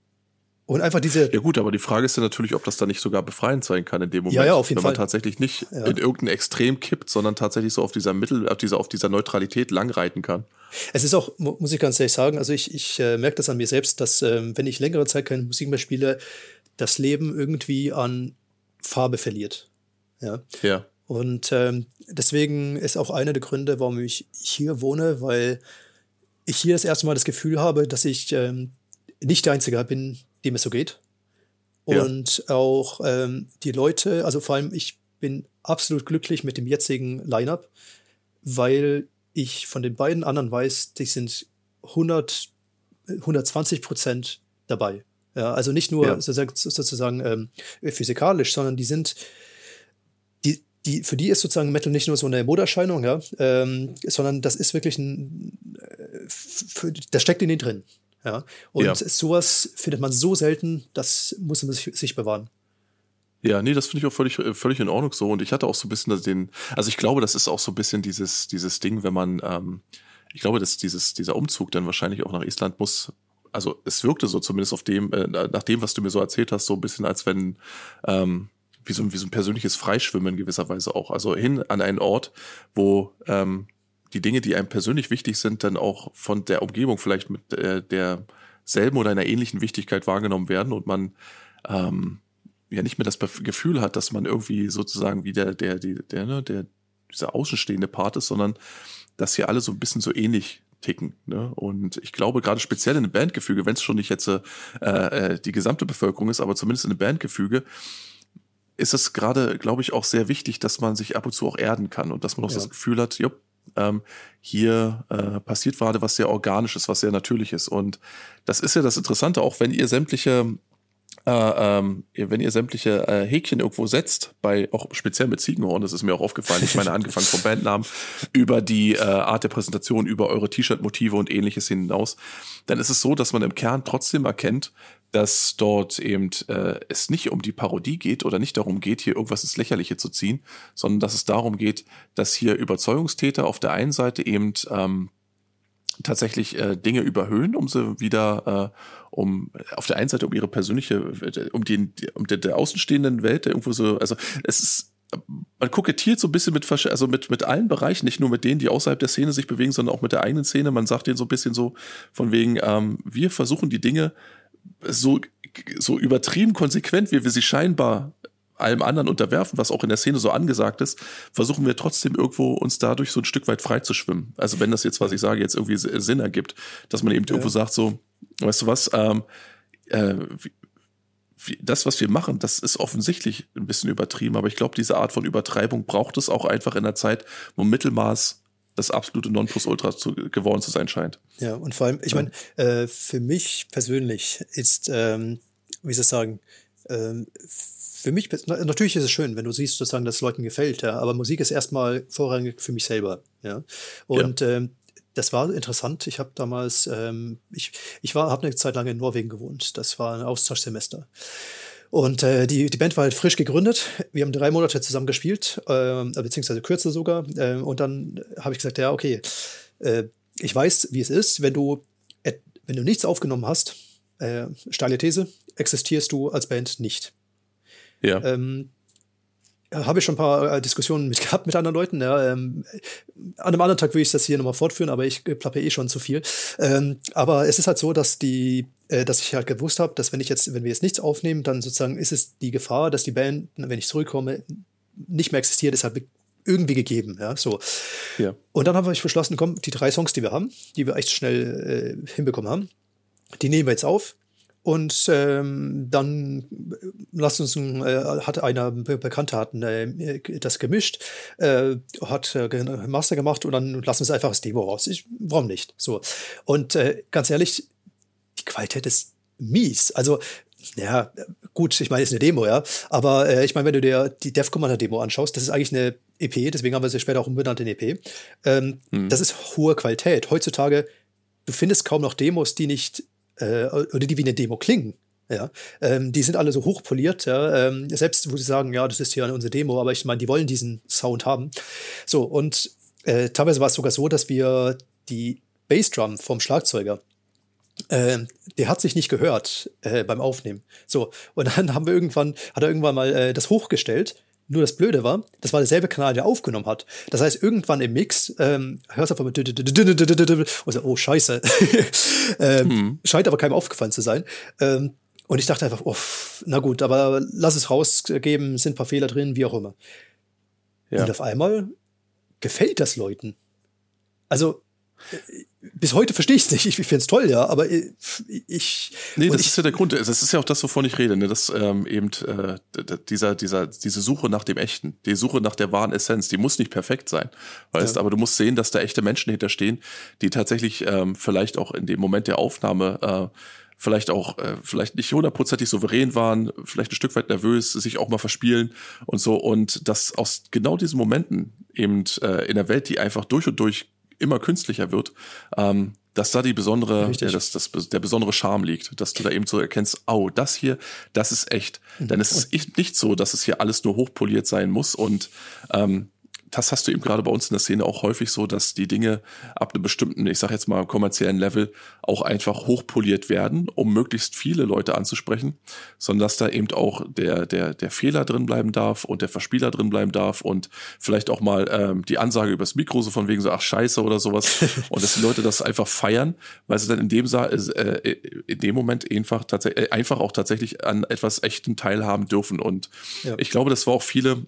Und einfach diese. Ja, gut, aber die Frage ist ja natürlich, ob das dann nicht sogar befreiend sein kann in dem Moment. Ja, ja, wenn man Fall. tatsächlich nicht ja. in irgendein Extrem kippt, sondern tatsächlich so auf dieser Mittel, auf dieser, auf dieser Neutralität langreiten kann. Es ist auch, muss ich ganz ehrlich sagen, also ich, ich äh, merke das an mir selbst, dass, äh, wenn ich längere Zeit keine Musik mehr spiele, das Leben irgendwie an Farbe verliert. Ja. Ja. Und ähm, deswegen ist auch einer der Gründe, warum ich hier wohne, weil ich hier das erste Mal das Gefühl habe, dass ich ähm, nicht der Einzige bin, dem es so geht. Und ja. auch ähm, die Leute, also vor allem ich bin absolut glücklich mit dem jetzigen Lineup, weil ich von den beiden anderen weiß, die sind 100, 120 Prozent dabei. Ja, also nicht nur ja. sozusagen ähm, physikalisch, sondern die sind, die, die, für die ist sozusagen Metal nicht nur so eine Moderscheinung, ja, ähm, sondern das ist wirklich ein, äh, für, das steckt in denen drin. Ja? Und ja. sowas findet man so selten, das muss man sich, sich bewahren. Ja, nee, das finde ich auch völlig, völlig in Ordnung so. Und ich hatte auch so ein bisschen den, also ich glaube, das ist auch so ein bisschen dieses, dieses Ding, wenn man, ähm, ich glaube, dass dieses, dieser Umzug dann wahrscheinlich auch nach Island muss, also es wirkte so zumindest auf dem, äh, nach dem, was du mir so erzählt hast, so ein bisschen als wenn, ähm, wie so, wie so ein persönliches Freischwimmen in gewisser Weise auch. Also hin an einen Ort, wo ähm, die Dinge, die einem persönlich wichtig sind, dann auch von der Umgebung vielleicht mit äh, derselben oder einer ähnlichen Wichtigkeit wahrgenommen werden und man ähm, ja nicht mehr das Gefühl hat, dass man irgendwie sozusagen wie der, der, der, der, ne, der dieser außenstehende Part ist, sondern dass hier alle so ein bisschen so ähnlich ticken. Ne? Und ich glaube, gerade speziell in einem Bandgefüge, wenn es schon nicht jetzt äh, äh, die gesamte Bevölkerung ist, aber zumindest in einem Bandgefüge, ist es gerade, glaube ich, auch sehr wichtig, dass man sich ab und zu auch erden kann und dass man auch ja. das Gefühl hat, jupp, ähm, hier äh, passiert gerade was sehr Organisches, was sehr Natürliches. Und das ist ja das Interessante, auch wenn ihr sämtliche äh, ähm, wenn ihr sämtliche äh, Häkchen irgendwo setzt, bei auch speziell mit Ziegenhorn, das ist mir auch aufgefallen, ich meine angefangen vom Bandnamen, <laughs> über die äh, Art der Präsentation, über eure T-Shirt-Motive und ähnliches hinaus, dann ist es so, dass man im Kern trotzdem erkennt, dass dort eben äh, es nicht um die Parodie geht oder nicht darum geht, hier irgendwas ins Lächerliche zu ziehen, sondern dass es darum geht, dass hier Überzeugungstäter auf der einen Seite eben ähm, tatsächlich äh, Dinge überhöhen, um sie wieder, äh, um auf der einen Seite um ihre persönliche, um die, um der, der außenstehenden Welt, der irgendwo so, also es ist man kokettiert so ein bisschen mit, also mit, mit allen Bereichen, nicht nur mit denen, die außerhalb der Szene sich bewegen, sondern auch mit der eigenen Szene. Man sagt denen so ein bisschen so von wegen, ähm, wir versuchen die Dinge so, so übertrieben konsequent, wie wir sie scheinbar allem anderen unterwerfen, was auch in der Szene so angesagt ist, versuchen wir trotzdem irgendwo uns dadurch so ein Stück weit frei zu schwimmen. Also wenn das jetzt, was ich sage, jetzt irgendwie Sinn ergibt, dass man eben ja. irgendwo sagt, so, weißt du was, ähm, äh, das, was wir machen, das ist offensichtlich ein bisschen übertrieben, aber ich glaube, diese Art von Übertreibung braucht es auch einfach in der Zeit, wo Mittelmaß das absolute Nonplusultra zu, geworden zu sein scheint. Ja, und vor allem, ich meine, äh, für mich persönlich ist, ähm, wie soll ich sagen, ähm, für mich, natürlich ist es schön, wenn du siehst, sozusagen, dass es Leuten gefällt, ja, aber Musik ist erstmal vorrangig für mich selber, ja. Und ja. Ähm, das war interessant. Ich habe damals, ähm, ich, ich war, habe eine Zeit lang in Norwegen gewohnt. Das war ein Austauschsemester. Und äh, die, die Band war halt frisch gegründet. Wir haben drei Monate zusammen gespielt, äh, beziehungsweise kürzer sogar. Äh, und dann habe ich gesagt, ja, okay, äh, ich weiß, wie es ist, wenn du, wenn du nichts aufgenommen hast, äh, steile These, existierst du als Band nicht. Ja. Ähm, habe ich schon ein paar äh, Diskussionen mit <laughs> gehabt mit anderen Leuten. Ja, ähm, an einem anderen Tag will ich das hier nochmal fortführen, aber ich plappe eh schon zu viel. Ähm, aber es ist halt so, dass die, äh, dass ich halt gewusst habe, dass wenn ich jetzt, wenn wir jetzt nichts aufnehmen, dann sozusagen ist es die Gefahr, dass die Band, wenn ich zurückkomme, nicht mehr existiert, ist halt irgendwie gegeben. Ja, so. Ja. Und dann habe ich beschlossen, komm, die drei Songs, die wir haben, die wir echt schnell äh, hinbekommen haben, die nehmen wir jetzt auf und ähm, dann äh, lasst uns äh, hat einer Bekannte hat äh, das gemischt, äh, hat äh, Master gemacht und dann lassen wir es einfach das Demo raus. Ich, warum nicht? So. Und äh, ganz ehrlich, die Qualität ist mies. Also, ja, gut, ich meine, es ist eine Demo, ja. Aber äh, ich meine, wenn du dir die Dev Commander Demo anschaust, das ist eigentlich eine EP, deswegen haben wir sie später auch umbenannt in EP. Ähm, hm. Das ist hohe Qualität. Heutzutage, du findest kaum noch Demos, die nicht äh, oder die wie eine Demo klingen. Ja, ähm, die sind alle so hochpoliert, ja, ähm, selbst wo sie sagen, ja, das ist hier unsere Demo, aber ich meine, die wollen diesen Sound haben. So, und äh, teilweise war es sogar so, dass wir die Bassdrum vom Schlagzeuger, äh, der hat sich nicht gehört äh, beim Aufnehmen. So, und dann haben wir irgendwann, hat er irgendwann mal äh, das hochgestellt nur das Blöde war, das war derselbe Kanal, der aufgenommen hat. Das heißt, irgendwann im Mix ähm, hörst du einfach mit und so, oh Scheiße. ähm, hm. Scheint aber keinem aufgefallen zu sein. Ähm, und ich dachte einfach, oh, na gut, aber lass es rausgeben, sind ein paar Fehler drin, wie auch immer. Ja. Und auf einmal gefällt das Leuten. Also bis heute verstehe ich es nicht. Ich, ich finde es toll, ja, aber ich. Nee, das ich, ist ja der Grund. Das ist ja auch das, wovon ich rede, ne? dass ähm, eben äh, dieser, dieser, diese Suche nach dem Echten, die Suche nach der wahren Essenz, die muss nicht perfekt sein. Weißt, ja. aber du musst sehen, dass da echte Menschen hinterstehen, die tatsächlich ähm, vielleicht auch in dem Moment der Aufnahme äh, vielleicht auch äh, vielleicht nicht hundertprozentig souverän waren, vielleicht ein Stück weit nervös, sich auch mal verspielen und so und dass aus genau diesen Momenten eben äh, in der Welt, die einfach durch und durch immer künstlicher wird, ähm, dass da die besondere, ja, das, das, der besondere Charme liegt, dass du da eben so erkennst, oh, das hier, das ist echt. Mhm. Denn es ist nicht so, dass es hier alles nur hochpoliert sein muss und ähm, das hast du eben gerade bei uns in der Szene auch häufig so, dass die Dinge ab einem bestimmten, ich sag jetzt mal kommerziellen Level auch einfach hochpoliert werden, um möglichst viele Leute anzusprechen, sondern dass da eben auch der der der Fehler drin bleiben darf und der Verspieler drin bleiben darf und vielleicht auch mal ähm, die Ansage übers Mikro so von wegen so ach Scheiße oder sowas <laughs> und dass die Leute das einfach feiern, weil sie dann in dem äh, in dem Moment einfach tatsächlich äh, einfach auch tatsächlich an etwas echten teilhaben dürfen und ja. ich glaube, das war auch viele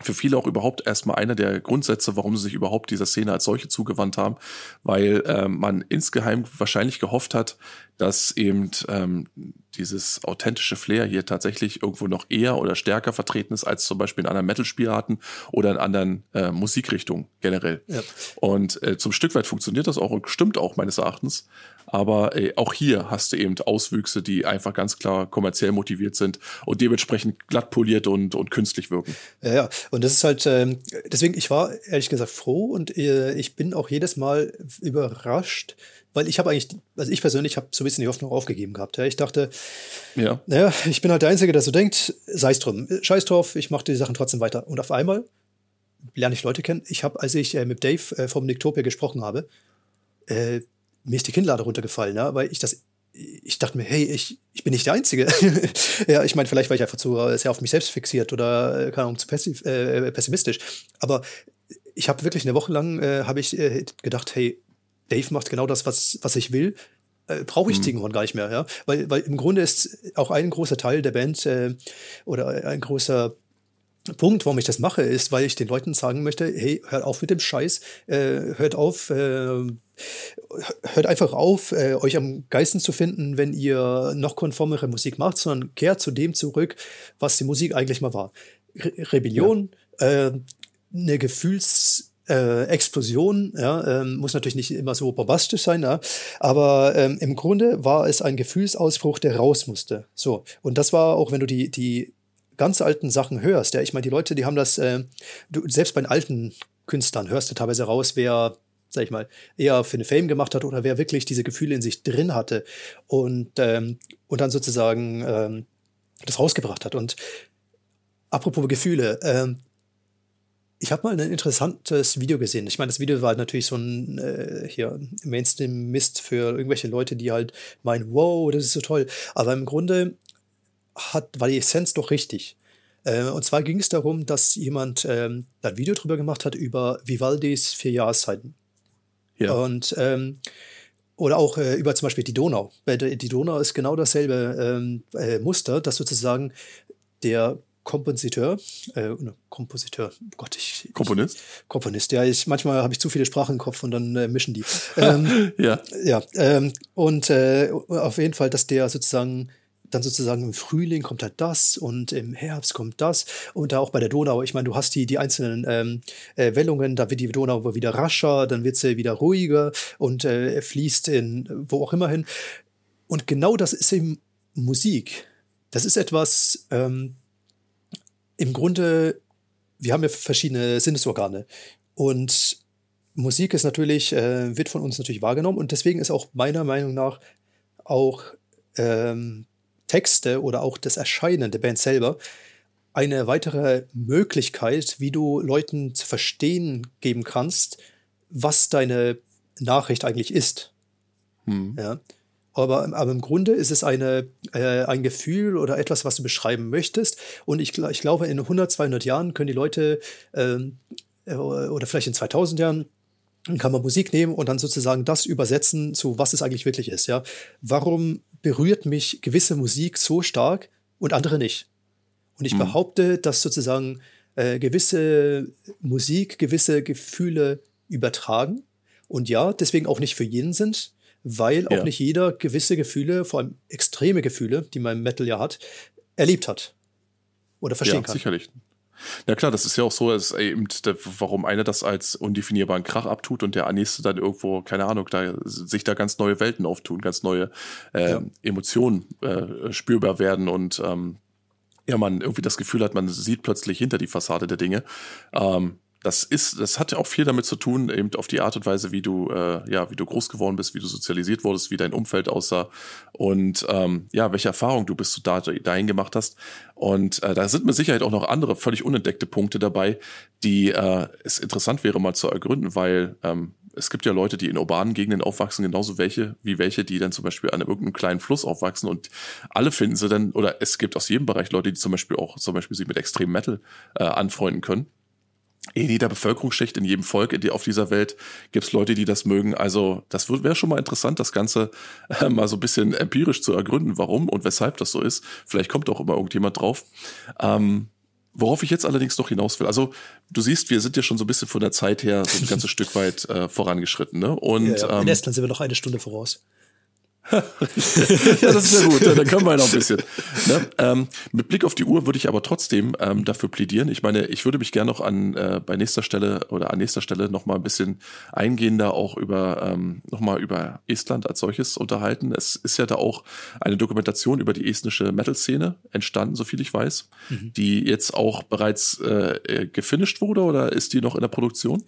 für viele auch überhaupt erstmal einer der Grundsätze, warum sie sich überhaupt dieser Szene als solche zugewandt haben, weil äh, man insgeheim wahrscheinlich gehofft hat, dass eben ähm, dieses authentische Flair hier tatsächlich irgendwo noch eher oder stärker vertreten ist als zum Beispiel in anderen Metal-Spielarten oder in anderen äh, Musikrichtungen generell. Ja. Und äh, zum Stück weit funktioniert das auch und stimmt auch meines Erachtens. Aber ey, auch hier hast du eben Auswüchse, die einfach ganz klar kommerziell motiviert sind und dementsprechend glatt poliert und, und künstlich wirken. Ja, ja. Und das ist halt, ähm, deswegen, ich war ehrlich gesagt froh und äh, ich bin auch jedes Mal überrascht, weil ich habe eigentlich, also ich persönlich habe so ein bisschen die Hoffnung aufgegeben gehabt. Ja. Ich dachte, ja. naja, ich bin halt der Einzige, der so denkt, sei es drum, scheiß drauf, ich mache die Sachen trotzdem weiter. Und auf einmal lerne ich Leute kennen. Ich habe, als ich äh, mit Dave äh, vom Nicktopia gesprochen habe, äh, mir ist die Kinnlade runtergefallen, ja, weil ich das ich dachte mir, hey, ich, ich bin nicht der Einzige. <laughs> ja, ich meine, vielleicht war ich einfach zu sehr auf mich selbst fixiert oder, äh, keine Ahnung, zu äh, pessimistisch. Aber ich habe wirklich eine Woche lang äh, habe ich äh, gedacht, hey, Dave macht genau das, was, was ich will. Äh, Brauche ich mhm. Ziegenhorn gar nicht mehr, ja. Weil, weil im Grunde ist auch ein großer Teil der Band äh, oder ein großer Punkt, warum ich das mache, ist, weil ich den Leuten sagen möchte, hey, hört auf mit dem Scheiß, äh, hört auf, äh, hört einfach auf, äh, euch am Geisten zu finden, wenn ihr noch konformere Musik macht, sondern kehrt zu dem zurück, was die Musik eigentlich mal war. Re Rebellion, ja. äh, eine Gefühls äh, Explosion, ja, ähm, muss natürlich nicht immer so bombastisch sein, ja, aber ähm, im Grunde war es ein Gefühlsausbruch, der raus musste. So, und das war auch, wenn du die, die ganz alten Sachen hörst, ja, ich meine, die Leute, die haben das, äh, du, selbst bei den alten Künstlern hörst du teilweise raus, wer sag ich mal, eher für eine Fame gemacht hat oder wer wirklich diese Gefühle in sich drin hatte und, ähm, und dann sozusagen ähm, das rausgebracht hat. Und apropos Gefühle, ähm, ich habe mal ein interessantes Video gesehen. Ich meine, das Video war natürlich so ein äh, hier Mainstream-Mist für irgendwelche Leute, die halt meinen, wow, das ist so toll. Aber im Grunde hat, war die Essenz doch richtig. Äh, und zwar ging es darum, dass jemand ähm, ein Video drüber gemacht hat über Vivaldis vier Jahreszeiten. Ja. Und ähm, oder auch äh, über zum Beispiel die Donau. Bei der, die Donau ist genau dasselbe ähm, äh, Muster, dass sozusagen der Kompositeur, äh, Kompositeur, oh Gott, ich. Komponist? Ich, Komponist, ja. Ich, manchmal habe ich zu viele Sprachen im Kopf und dann äh, mischen die. <laughs> ähm, ja. Ja. Ähm, und äh, auf jeden Fall, dass der sozusagen dann sozusagen im Frühling kommt halt das und im Herbst kommt das und da auch bei der Donau, ich meine, du hast die, die einzelnen ähm, äh, Wellungen, da wird die Donau wieder rascher, dann wird sie wieder ruhiger und äh, fließt in wo auch immer hin. Und genau das ist eben Musik. Das ist etwas, ähm, im Grunde, wir haben ja verschiedene Sinnesorgane und Musik ist natürlich, äh, wird von uns natürlich wahrgenommen und deswegen ist auch meiner Meinung nach auch ähm, Texte oder auch das Erscheinen der Band selber eine weitere Möglichkeit, wie du Leuten zu verstehen geben kannst, was deine Nachricht eigentlich ist. Hm. Ja. Aber, aber im Grunde ist es eine, äh, ein Gefühl oder etwas, was du beschreiben möchtest. Und ich, ich glaube, in 100, 200 Jahren können die Leute ähm, äh, oder vielleicht in 2000 Jahren kann man Musik nehmen und dann sozusagen das übersetzen zu was es eigentlich wirklich ist. Ja, warum berührt mich gewisse Musik so stark und andere nicht? Und ich mhm. behaupte, dass sozusagen äh, gewisse Musik gewisse Gefühle übertragen und ja, deswegen auch nicht für jeden sind, weil ja. auch nicht jeder gewisse Gefühle, vor allem extreme Gefühle, die man im Metal ja hat, erlebt hat oder verstehen ja, kann. Sicherlich. Na klar, das ist ja auch so, dass eben, warum einer das als undefinierbaren Krach abtut und der nächste dann irgendwo, keine Ahnung, da, sich da ganz neue Welten auftun, ganz neue äh, ja. Emotionen äh, spürbar werden und ähm, ja, man irgendwie das Gefühl hat, man sieht plötzlich hinter die Fassade der Dinge. Ähm, das ist, das hat ja auch viel damit zu tun, eben auf die Art und Weise, wie du, äh, ja, wie du groß geworden bist, wie du sozialisiert wurdest, wie dein Umfeld aussah und ähm, ja, welche Erfahrungen du bis du da, dahin gemacht hast. Und äh, da sind mit Sicherheit auch noch andere völlig unentdeckte Punkte dabei, die äh, es interessant wäre mal zu ergründen, weil ähm, es gibt ja Leute, die in urbanen Gegenden aufwachsen, genauso welche wie welche, die dann zum Beispiel an irgendeinem kleinen Fluss aufwachsen und alle finden sie dann, oder es gibt aus jedem Bereich Leute, die zum Beispiel auch zum Beispiel sich mit Extrem Metal äh, anfreunden können in jeder Bevölkerungsschicht, in jedem Volk auf dieser Welt gibt es Leute, die das mögen. Also das wäre schon mal interessant, das Ganze äh, mal so ein bisschen empirisch zu ergründen, warum und weshalb das so ist. Vielleicht kommt auch immer irgendjemand drauf. Ähm, worauf ich jetzt allerdings noch hinaus will, also du siehst, wir sind ja schon so ein bisschen von der Zeit her so ein ganzes <laughs> Stück weit äh, vorangeschritten. Ne? Und, ja, ja. In ähm, Estland sind wir noch eine Stunde voraus. Ja, das ist ja gut. Dann können wir ja noch ein bisschen. Ne? Ähm, mit Blick auf die Uhr würde ich aber trotzdem ähm, dafür plädieren. Ich meine, ich würde mich gerne noch an äh, bei nächster Stelle oder an nächster Stelle noch mal ein bisschen eingehender auch über ähm, noch mal über Estland als solches unterhalten. Es ist ja da auch eine Dokumentation über die estnische Metal-Szene entstanden, so viel ich weiß, mhm. die jetzt auch bereits äh, äh gefinisht wurde oder ist die noch in der Produktion?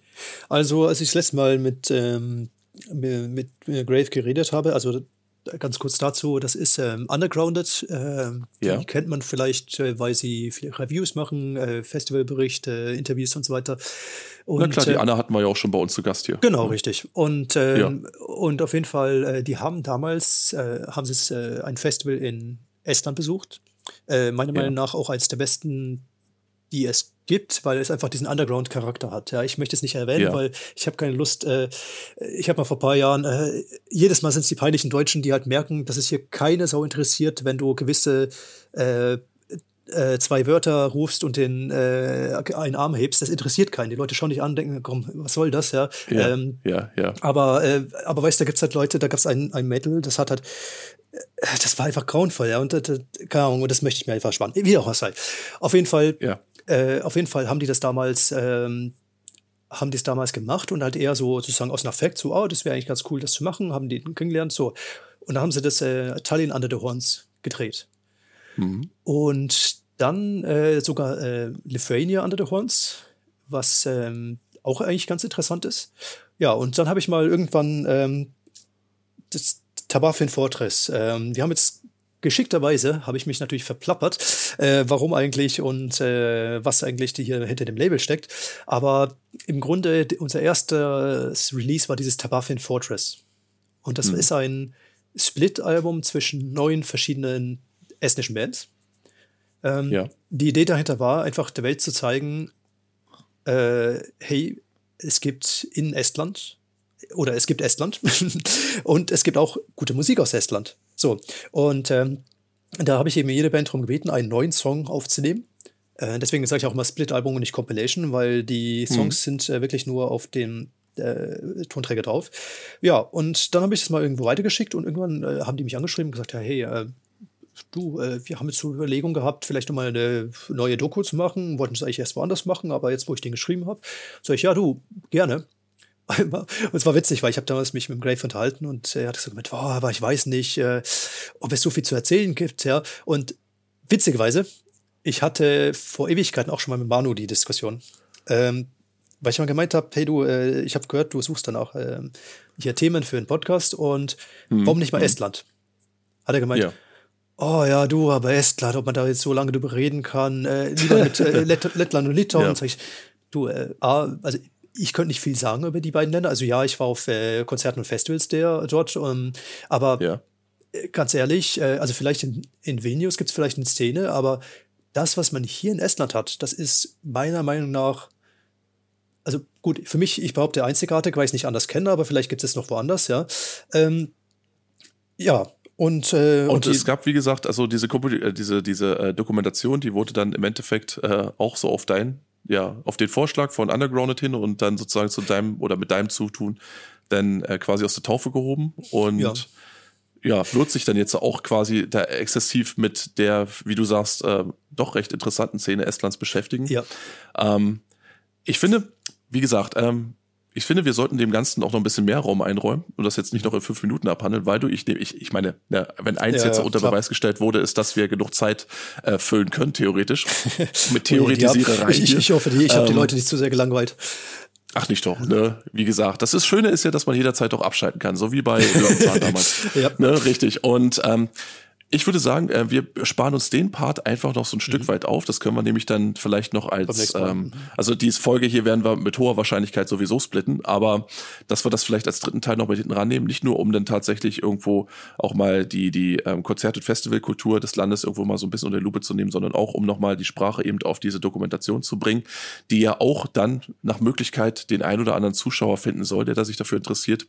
Also, als ich das letzte Mal mit ähm, mit, mit Grave geredet habe, also ganz kurz dazu, das ist ähm, Undergrounded. Äh, ja. Die kennt man vielleicht, äh, weil sie viele Reviews machen, äh, Festivalberichte, Interviews und so weiter. Und, Na klar, die äh, Anna hatten wir ja auch schon bei uns zu Gast hier. Genau, ja. richtig. Und, ähm, ja. und auf jeden Fall, äh, die haben damals, äh, haben sie ein Festival in Estland besucht. meiner Meinung nach auch eines der besten die es gibt, weil es einfach diesen Underground-Charakter hat. Ja, ich möchte es nicht erwähnen, ja. weil ich habe keine Lust. Äh, ich habe mal vor ein paar Jahren, äh, jedes Mal sind es die peinlichen Deutschen, die halt merken, dass es hier keine Sau interessiert, wenn du gewisse äh, äh, zwei Wörter rufst und den äh, einen Arm hebst, das interessiert keinen. Die Leute schauen dich an denken, komm, was soll das, ja? Ja, ähm, ja, ja. Aber, äh, aber weißt du, da gibt's halt Leute, da gab's ein, ein Metal, das hat halt, äh, das war einfach grauenvoll, ja. Und äh, keine Ahnung, und das möchte ich mir einfach sparen. Wie auch was sei. Auf jeden Fall. Ja äh, auf jeden Fall haben die das damals, ähm, haben die es damals gemacht und halt eher so sozusagen aus einem Affekt, so, oh, das wäre eigentlich ganz cool, das zu machen, haben die kennengelernt, so. Und dann haben sie das äh, Tallinn Under the Horns gedreht. Mhm. Und dann äh, sogar äh, Lithuania Under the Horns, was ähm, auch eigentlich ganz interessant ist. Ja, und dann habe ich mal irgendwann ähm, das Tabafin Fortress. Ähm, wir haben jetzt geschickterweise habe ich mich natürlich verplappert, äh, warum eigentlich und äh, was eigentlich hier hinter dem Label steckt. Aber im Grunde, unser erstes Release war dieses Tabafin Fortress. Und das mhm. ist ein Split-Album zwischen neun verschiedenen estnischen Bands. Ähm, ja. Die Idee dahinter war, einfach der Welt zu zeigen, äh, hey, es gibt in Estland oder es gibt Estland <laughs> und es gibt auch gute Musik aus Estland. So, und ähm, da habe ich eben jede Band darum gebeten, einen neuen Song aufzunehmen. Äh, deswegen sage ich auch mal Split-Album und nicht Compilation, weil die hm. Songs hm. sind äh, wirklich nur auf dem äh, Tonträger drauf. Ja, und dann habe ich das mal irgendwo weitergeschickt und irgendwann äh, haben die mich angeschrieben und gesagt, ja, hey, äh, du, äh, wir haben jetzt so Überlegung gehabt, vielleicht mal eine neue Doku zu machen, wollten es eigentlich erst woanders machen, aber jetzt, wo ich den geschrieben habe, sage ich, ja, du, gerne. Und es war witzig, weil ich habe damals mich mit dem Grave unterhalten und er hat gesagt, oh, aber ich weiß nicht, äh, ob es so viel zu erzählen gibt, ja. Und witzigerweise, ich hatte vor Ewigkeiten auch schon mal mit Manu die Diskussion. Ähm, weil ich mal gemeint habe, hey du, äh, ich habe gehört, du suchst dann auch äh, hier Themen für einen Podcast und hm. warum nicht mal hm. Estland? Hat er gemeint, ja. oh ja, du, aber Estland, ob man da jetzt so lange drüber reden kann, äh, lieber mit äh, <laughs> Lett Lettland und Litauen. Ja. Sag ich, du, äh, also ich könnte nicht viel sagen über die beiden Länder. Also ja, ich war auf äh, Konzerten und Festivals der dort, ähm, aber ja. Äh, ganz ehrlich, äh, also vielleicht in, in Vilnius gibt es vielleicht eine Szene, aber das, was man hier in Estland hat, das ist meiner Meinung nach, also gut, für mich, ich behaupte einzigartig, weil ich es nicht anders kenne, aber vielleicht gibt es noch woanders, ja. Ähm, ja, und, äh, und, und es gab, wie gesagt, also diese, äh, diese, diese äh, Dokumentation, die wurde dann im Endeffekt äh, auch so auf dein ja, auf den Vorschlag von Undergrounded hin und dann sozusagen zu deinem oder mit deinem Zutun dann äh, quasi aus der Taufe gehoben und ja. ja, wird sich dann jetzt auch quasi da exzessiv mit der, wie du sagst, äh, doch recht interessanten Szene Estlands beschäftigen. Ja. Ähm, ich finde, wie gesagt, ähm, ich finde, wir sollten dem Ganzen auch noch ein bisschen mehr Raum einräumen und das jetzt nicht noch in fünf Minuten abhandeln, weil du, ich, ich, ich meine, ja, wenn eins ja, jetzt unter klar. Beweis gestellt wurde, ist, dass wir genug Zeit äh, füllen können, theoretisch. <laughs> Mit Theoretisiererei. ich, ich, hoffe, die, ich ähm, habe die Leute nicht zu sehr gelangweilt. Ach, nicht doch, ne? Wie gesagt, das ist Schöne ist ja, dass man jederzeit auch abschalten kann, so wie bei Löwenzahn <laughs> damals. ja. Ne, richtig. Und ähm, ich würde sagen, äh, wir sparen uns den Part einfach noch so ein mhm. Stück weit auf. Das können wir nämlich dann vielleicht noch als, ähm, mhm. also die Folge hier werden wir mit hoher Wahrscheinlichkeit sowieso splitten, aber dass wir das vielleicht als dritten Teil noch mit hinten rannehmen, nicht nur um dann tatsächlich irgendwo auch mal die, die ähm, Konzert- und Festivalkultur des Landes irgendwo mal so ein bisschen unter die Lupe zu nehmen, sondern auch um nochmal die Sprache eben auf diese Dokumentation zu bringen, die ja auch dann nach Möglichkeit den ein oder anderen Zuschauer finden soll, der da sich dafür interessiert.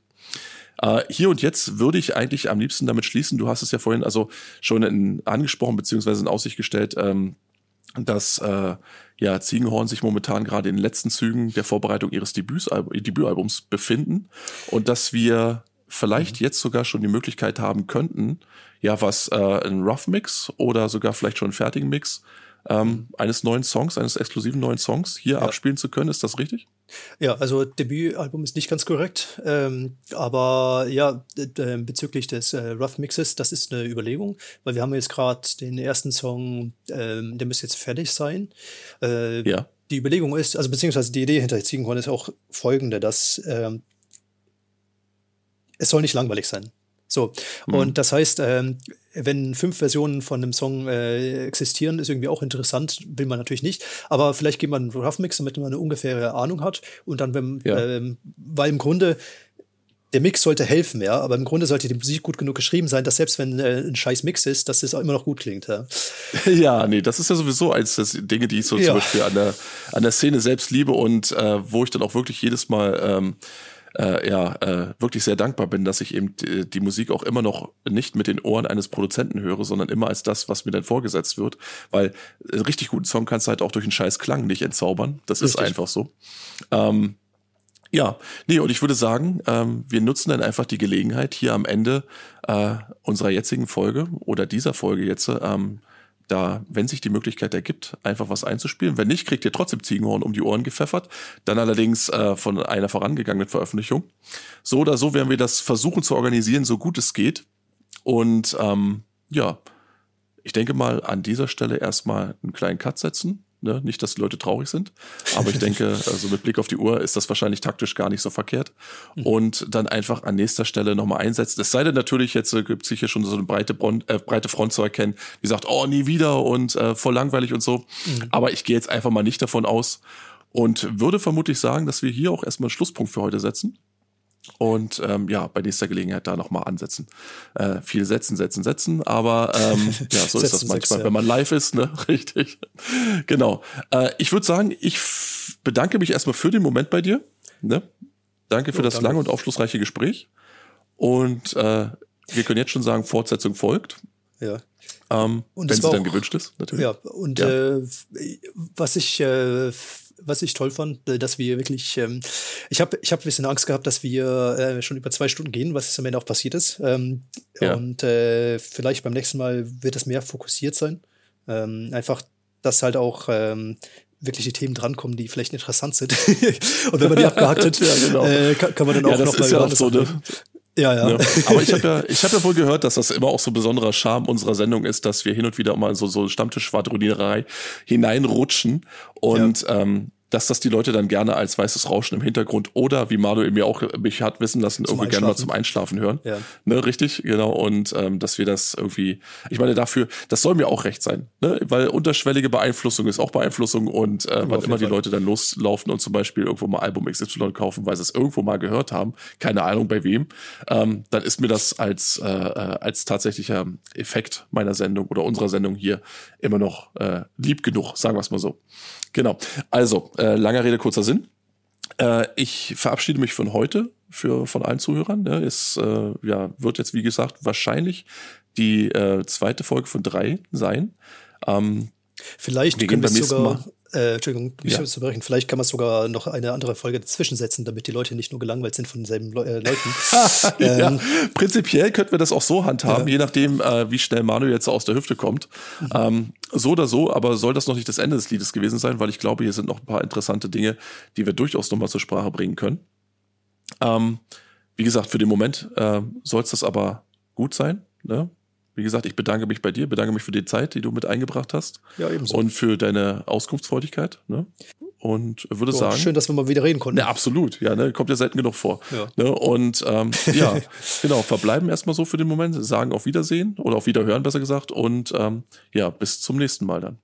Äh, hier und jetzt würde ich eigentlich am liebsten damit schließen, du hast es ja vorhin also schon in, angesprochen beziehungsweise in Aussicht gestellt, ähm, dass äh, ja, Ziegenhorn sich momentan gerade in den letzten Zügen der Vorbereitung ihres Debütalbums befinden und dass wir vielleicht mhm. jetzt sogar schon die Möglichkeit haben könnten, ja, was äh, ein Rough Mix oder sogar vielleicht schon einen fertigen Mix ähm, eines neuen Songs, eines exklusiven neuen Songs hier ja. abspielen zu können. Ist das richtig? Ja, also Debütalbum ist nicht ganz korrekt, ähm, aber ja, bezüglich des äh, Rough Mixes, das ist eine Überlegung, weil wir haben jetzt gerade den ersten Song, ähm, der müsste jetzt fertig sein. Äh, ja. Die Überlegung ist, also beziehungsweise die Idee hinter Ziegenhorn ist auch folgende, dass ähm, es soll nicht langweilig sein. So, mhm. und das heißt, ähm, wenn fünf Versionen von einem Song äh, existieren, ist irgendwie auch interessant, will man natürlich nicht. Aber vielleicht geht man einen Rough Mix, damit man eine ungefähre Ahnung hat. Und dann, wenn, ja. ähm, weil im Grunde der Mix sollte helfen, ja, aber im Grunde sollte die Musik gut genug geschrieben sein, dass selbst wenn äh, ein scheiß Mix ist, dass es auch immer noch gut klingt. Ja, <laughs> ja nee, das ist ja sowieso eins der Dinge, die ich so ja. zum Beispiel an der, an der Szene selbst liebe und äh, wo ich dann auch wirklich jedes Mal ähm, äh, ja äh, wirklich sehr dankbar bin, dass ich eben die, die, Musik auch immer noch nicht mit den Ohren eines Produzenten höre, sondern immer als das, was mir dann vorgesetzt wird. Weil einen richtig guten Song kannst du halt auch durch einen scheiß Klang nicht entzaubern. Das richtig. ist einfach so. Ähm, ja, nee, und ich würde sagen, ähm, wir nutzen dann einfach die Gelegenheit hier am Ende äh, unserer jetzigen Folge oder dieser Folge jetzt ähm, da, wenn sich die Möglichkeit ergibt, einfach was einzuspielen. Wenn nicht, kriegt ihr trotzdem Ziegenhorn um die Ohren gepfeffert. Dann allerdings äh, von einer vorangegangenen Veröffentlichung. So oder so werden wir das versuchen zu organisieren, so gut es geht. Und ähm, ja, ich denke mal an dieser Stelle erstmal einen kleinen Cut setzen Ne? Nicht, dass die Leute traurig sind, aber ich denke, <laughs> also mit Blick auf die Uhr ist das wahrscheinlich taktisch gar nicht so verkehrt. Mhm. Und dann einfach an nächster Stelle nochmal einsetzen. Es sei denn natürlich, jetzt äh, gibt es sicher schon so eine breite, Bron äh, breite Front zu erkennen, die sagt, oh, nie wieder und äh, voll langweilig und so. Mhm. Aber ich gehe jetzt einfach mal nicht davon aus und würde vermutlich sagen, dass wir hier auch erstmal einen Schlusspunkt für heute setzen. Und ähm, ja, bei nächster Gelegenheit da nochmal ansetzen. Äh, viel setzen, setzen, setzen, aber ähm, <laughs> ja, so ist das manchmal, ja. wenn man live ist, ne? <laughs> Richtig. genau. Äh, ich würde sagen, ich bedanke mich erstmal für den Moment bei dir. Ne? Danke für jo, das danke. lange und aufschlussreiche Gespräch. Und äh, wir können jetzt schon sagen, Fortsetzung folgt. Ja. Ähm, wenn sie dann gewünscht ist, natürlich. Ja, und ja. Äh, was ich äh, was ich toll fand, äh, dass wir wirklich, ähm, ich habe ich hab ein bisschen Angst gehabt, dass wir äh, schon über zwei Stunden gehen, was am Ende auch passiert ist. Ähm, ja. Und äh, vielleicht beim nächsten Mal wird es mehr fokussiert sein. Ähm, einfach, dass halt auch ähm, wirklich die Themen drankommen, die vielleicht interessant sind. <laughs> und wenn man die abgehakt hat, <laughs> ja, genau. äh, kann, kann, man dann auch ja, noch mal ja auch so, ne? Ja, ja. ja. Aber ich habe ja, <laughs> ich habe ja wohl gehört, dass das immer auch so besonderer Charme unserer Sendung ist, dass wir hin und wieder mal so so Stammtisch-Schwadronierer hineinrutschen und ja. ähm, dass das die Leute dann gerne als weißes Rauschen im Hintergrund oder wie Manuel mir auch mich hat wissen lassen, irgendwie gerne mal zum Einschlafen hören. Ja. Ne, richtig, genau. Und ähm, dass wir das irgendwie, ich meine, dafür, das soll mir auch recht sein, ne? Weil unterschwellige Beeinflussung ist auch Beeinflussung und äh, wann immer die Leute dann loslaufen und zum Beispiel irgendwo mal Album XY kaufen, weil sie es irgendwo mal gehört haben, keine Ahnung bei wem, ähm, dann ist mir das als, äh, äh als tatsächlicher Effekt meiner Sendung oder unserer Sendung hier immer noch äh, lieb genug, sagen wir es mal so. Genau. Also, äh, langer Rede, kurzer Sinn. Äh, ich verabschiede mich von heute für von allen Zuhörern. Ne? Es äh, ja, wird jetzt, wie gesagt, wahrscheinlich die äh, zweite Folge von drei sein. Ähm, Vielleicht wir können wir sogar, äh, Entschuldigung, mich ja. zu brechen. Vielleicht kann man sogar noch eine andere Folge dazwischen setzen, damit die Leute nicht nur gelangweilt sind von denselben Le äh, Leuten. <laughs> ähm, ja. Prinzipiell könnten wir das auch so handhaben, ja. je nachdem, äh, wie schnell Manu jetzt aus der Hüfte kommt. Mhm. Ähm, so oder so, aber soll das noch nicht das Ende des Liedes gewesen sein, weil ich glaube, hier sind noch ein paar interessante Dinge, die wir durchaus nochmal zur Sprache bringen können. Ähm, wie gesagt, für den Moment äh, soll es das aber gut sein. Ne? Wie gesagt, ich bedanke mich bei dir, bedanke mich für die Zeit, die du mit eingebracht hast. Ja, ebenso. Und für deine Auskunftsfreudigkeit. Ne? Und würde so, sagen. Schön, dass wir mal wieder reden konnten. Ne, absolut. Ja, ne, kommt ja selten genug vor. Ja. Ne, und ähm, <laughs> ja, genau, verbleiben erstmal so für den Moment, sagen auf Wiedersehen oder auf Wiederhören besser gesagt. Und ähm, ja, bis zum nächsten Mal dann.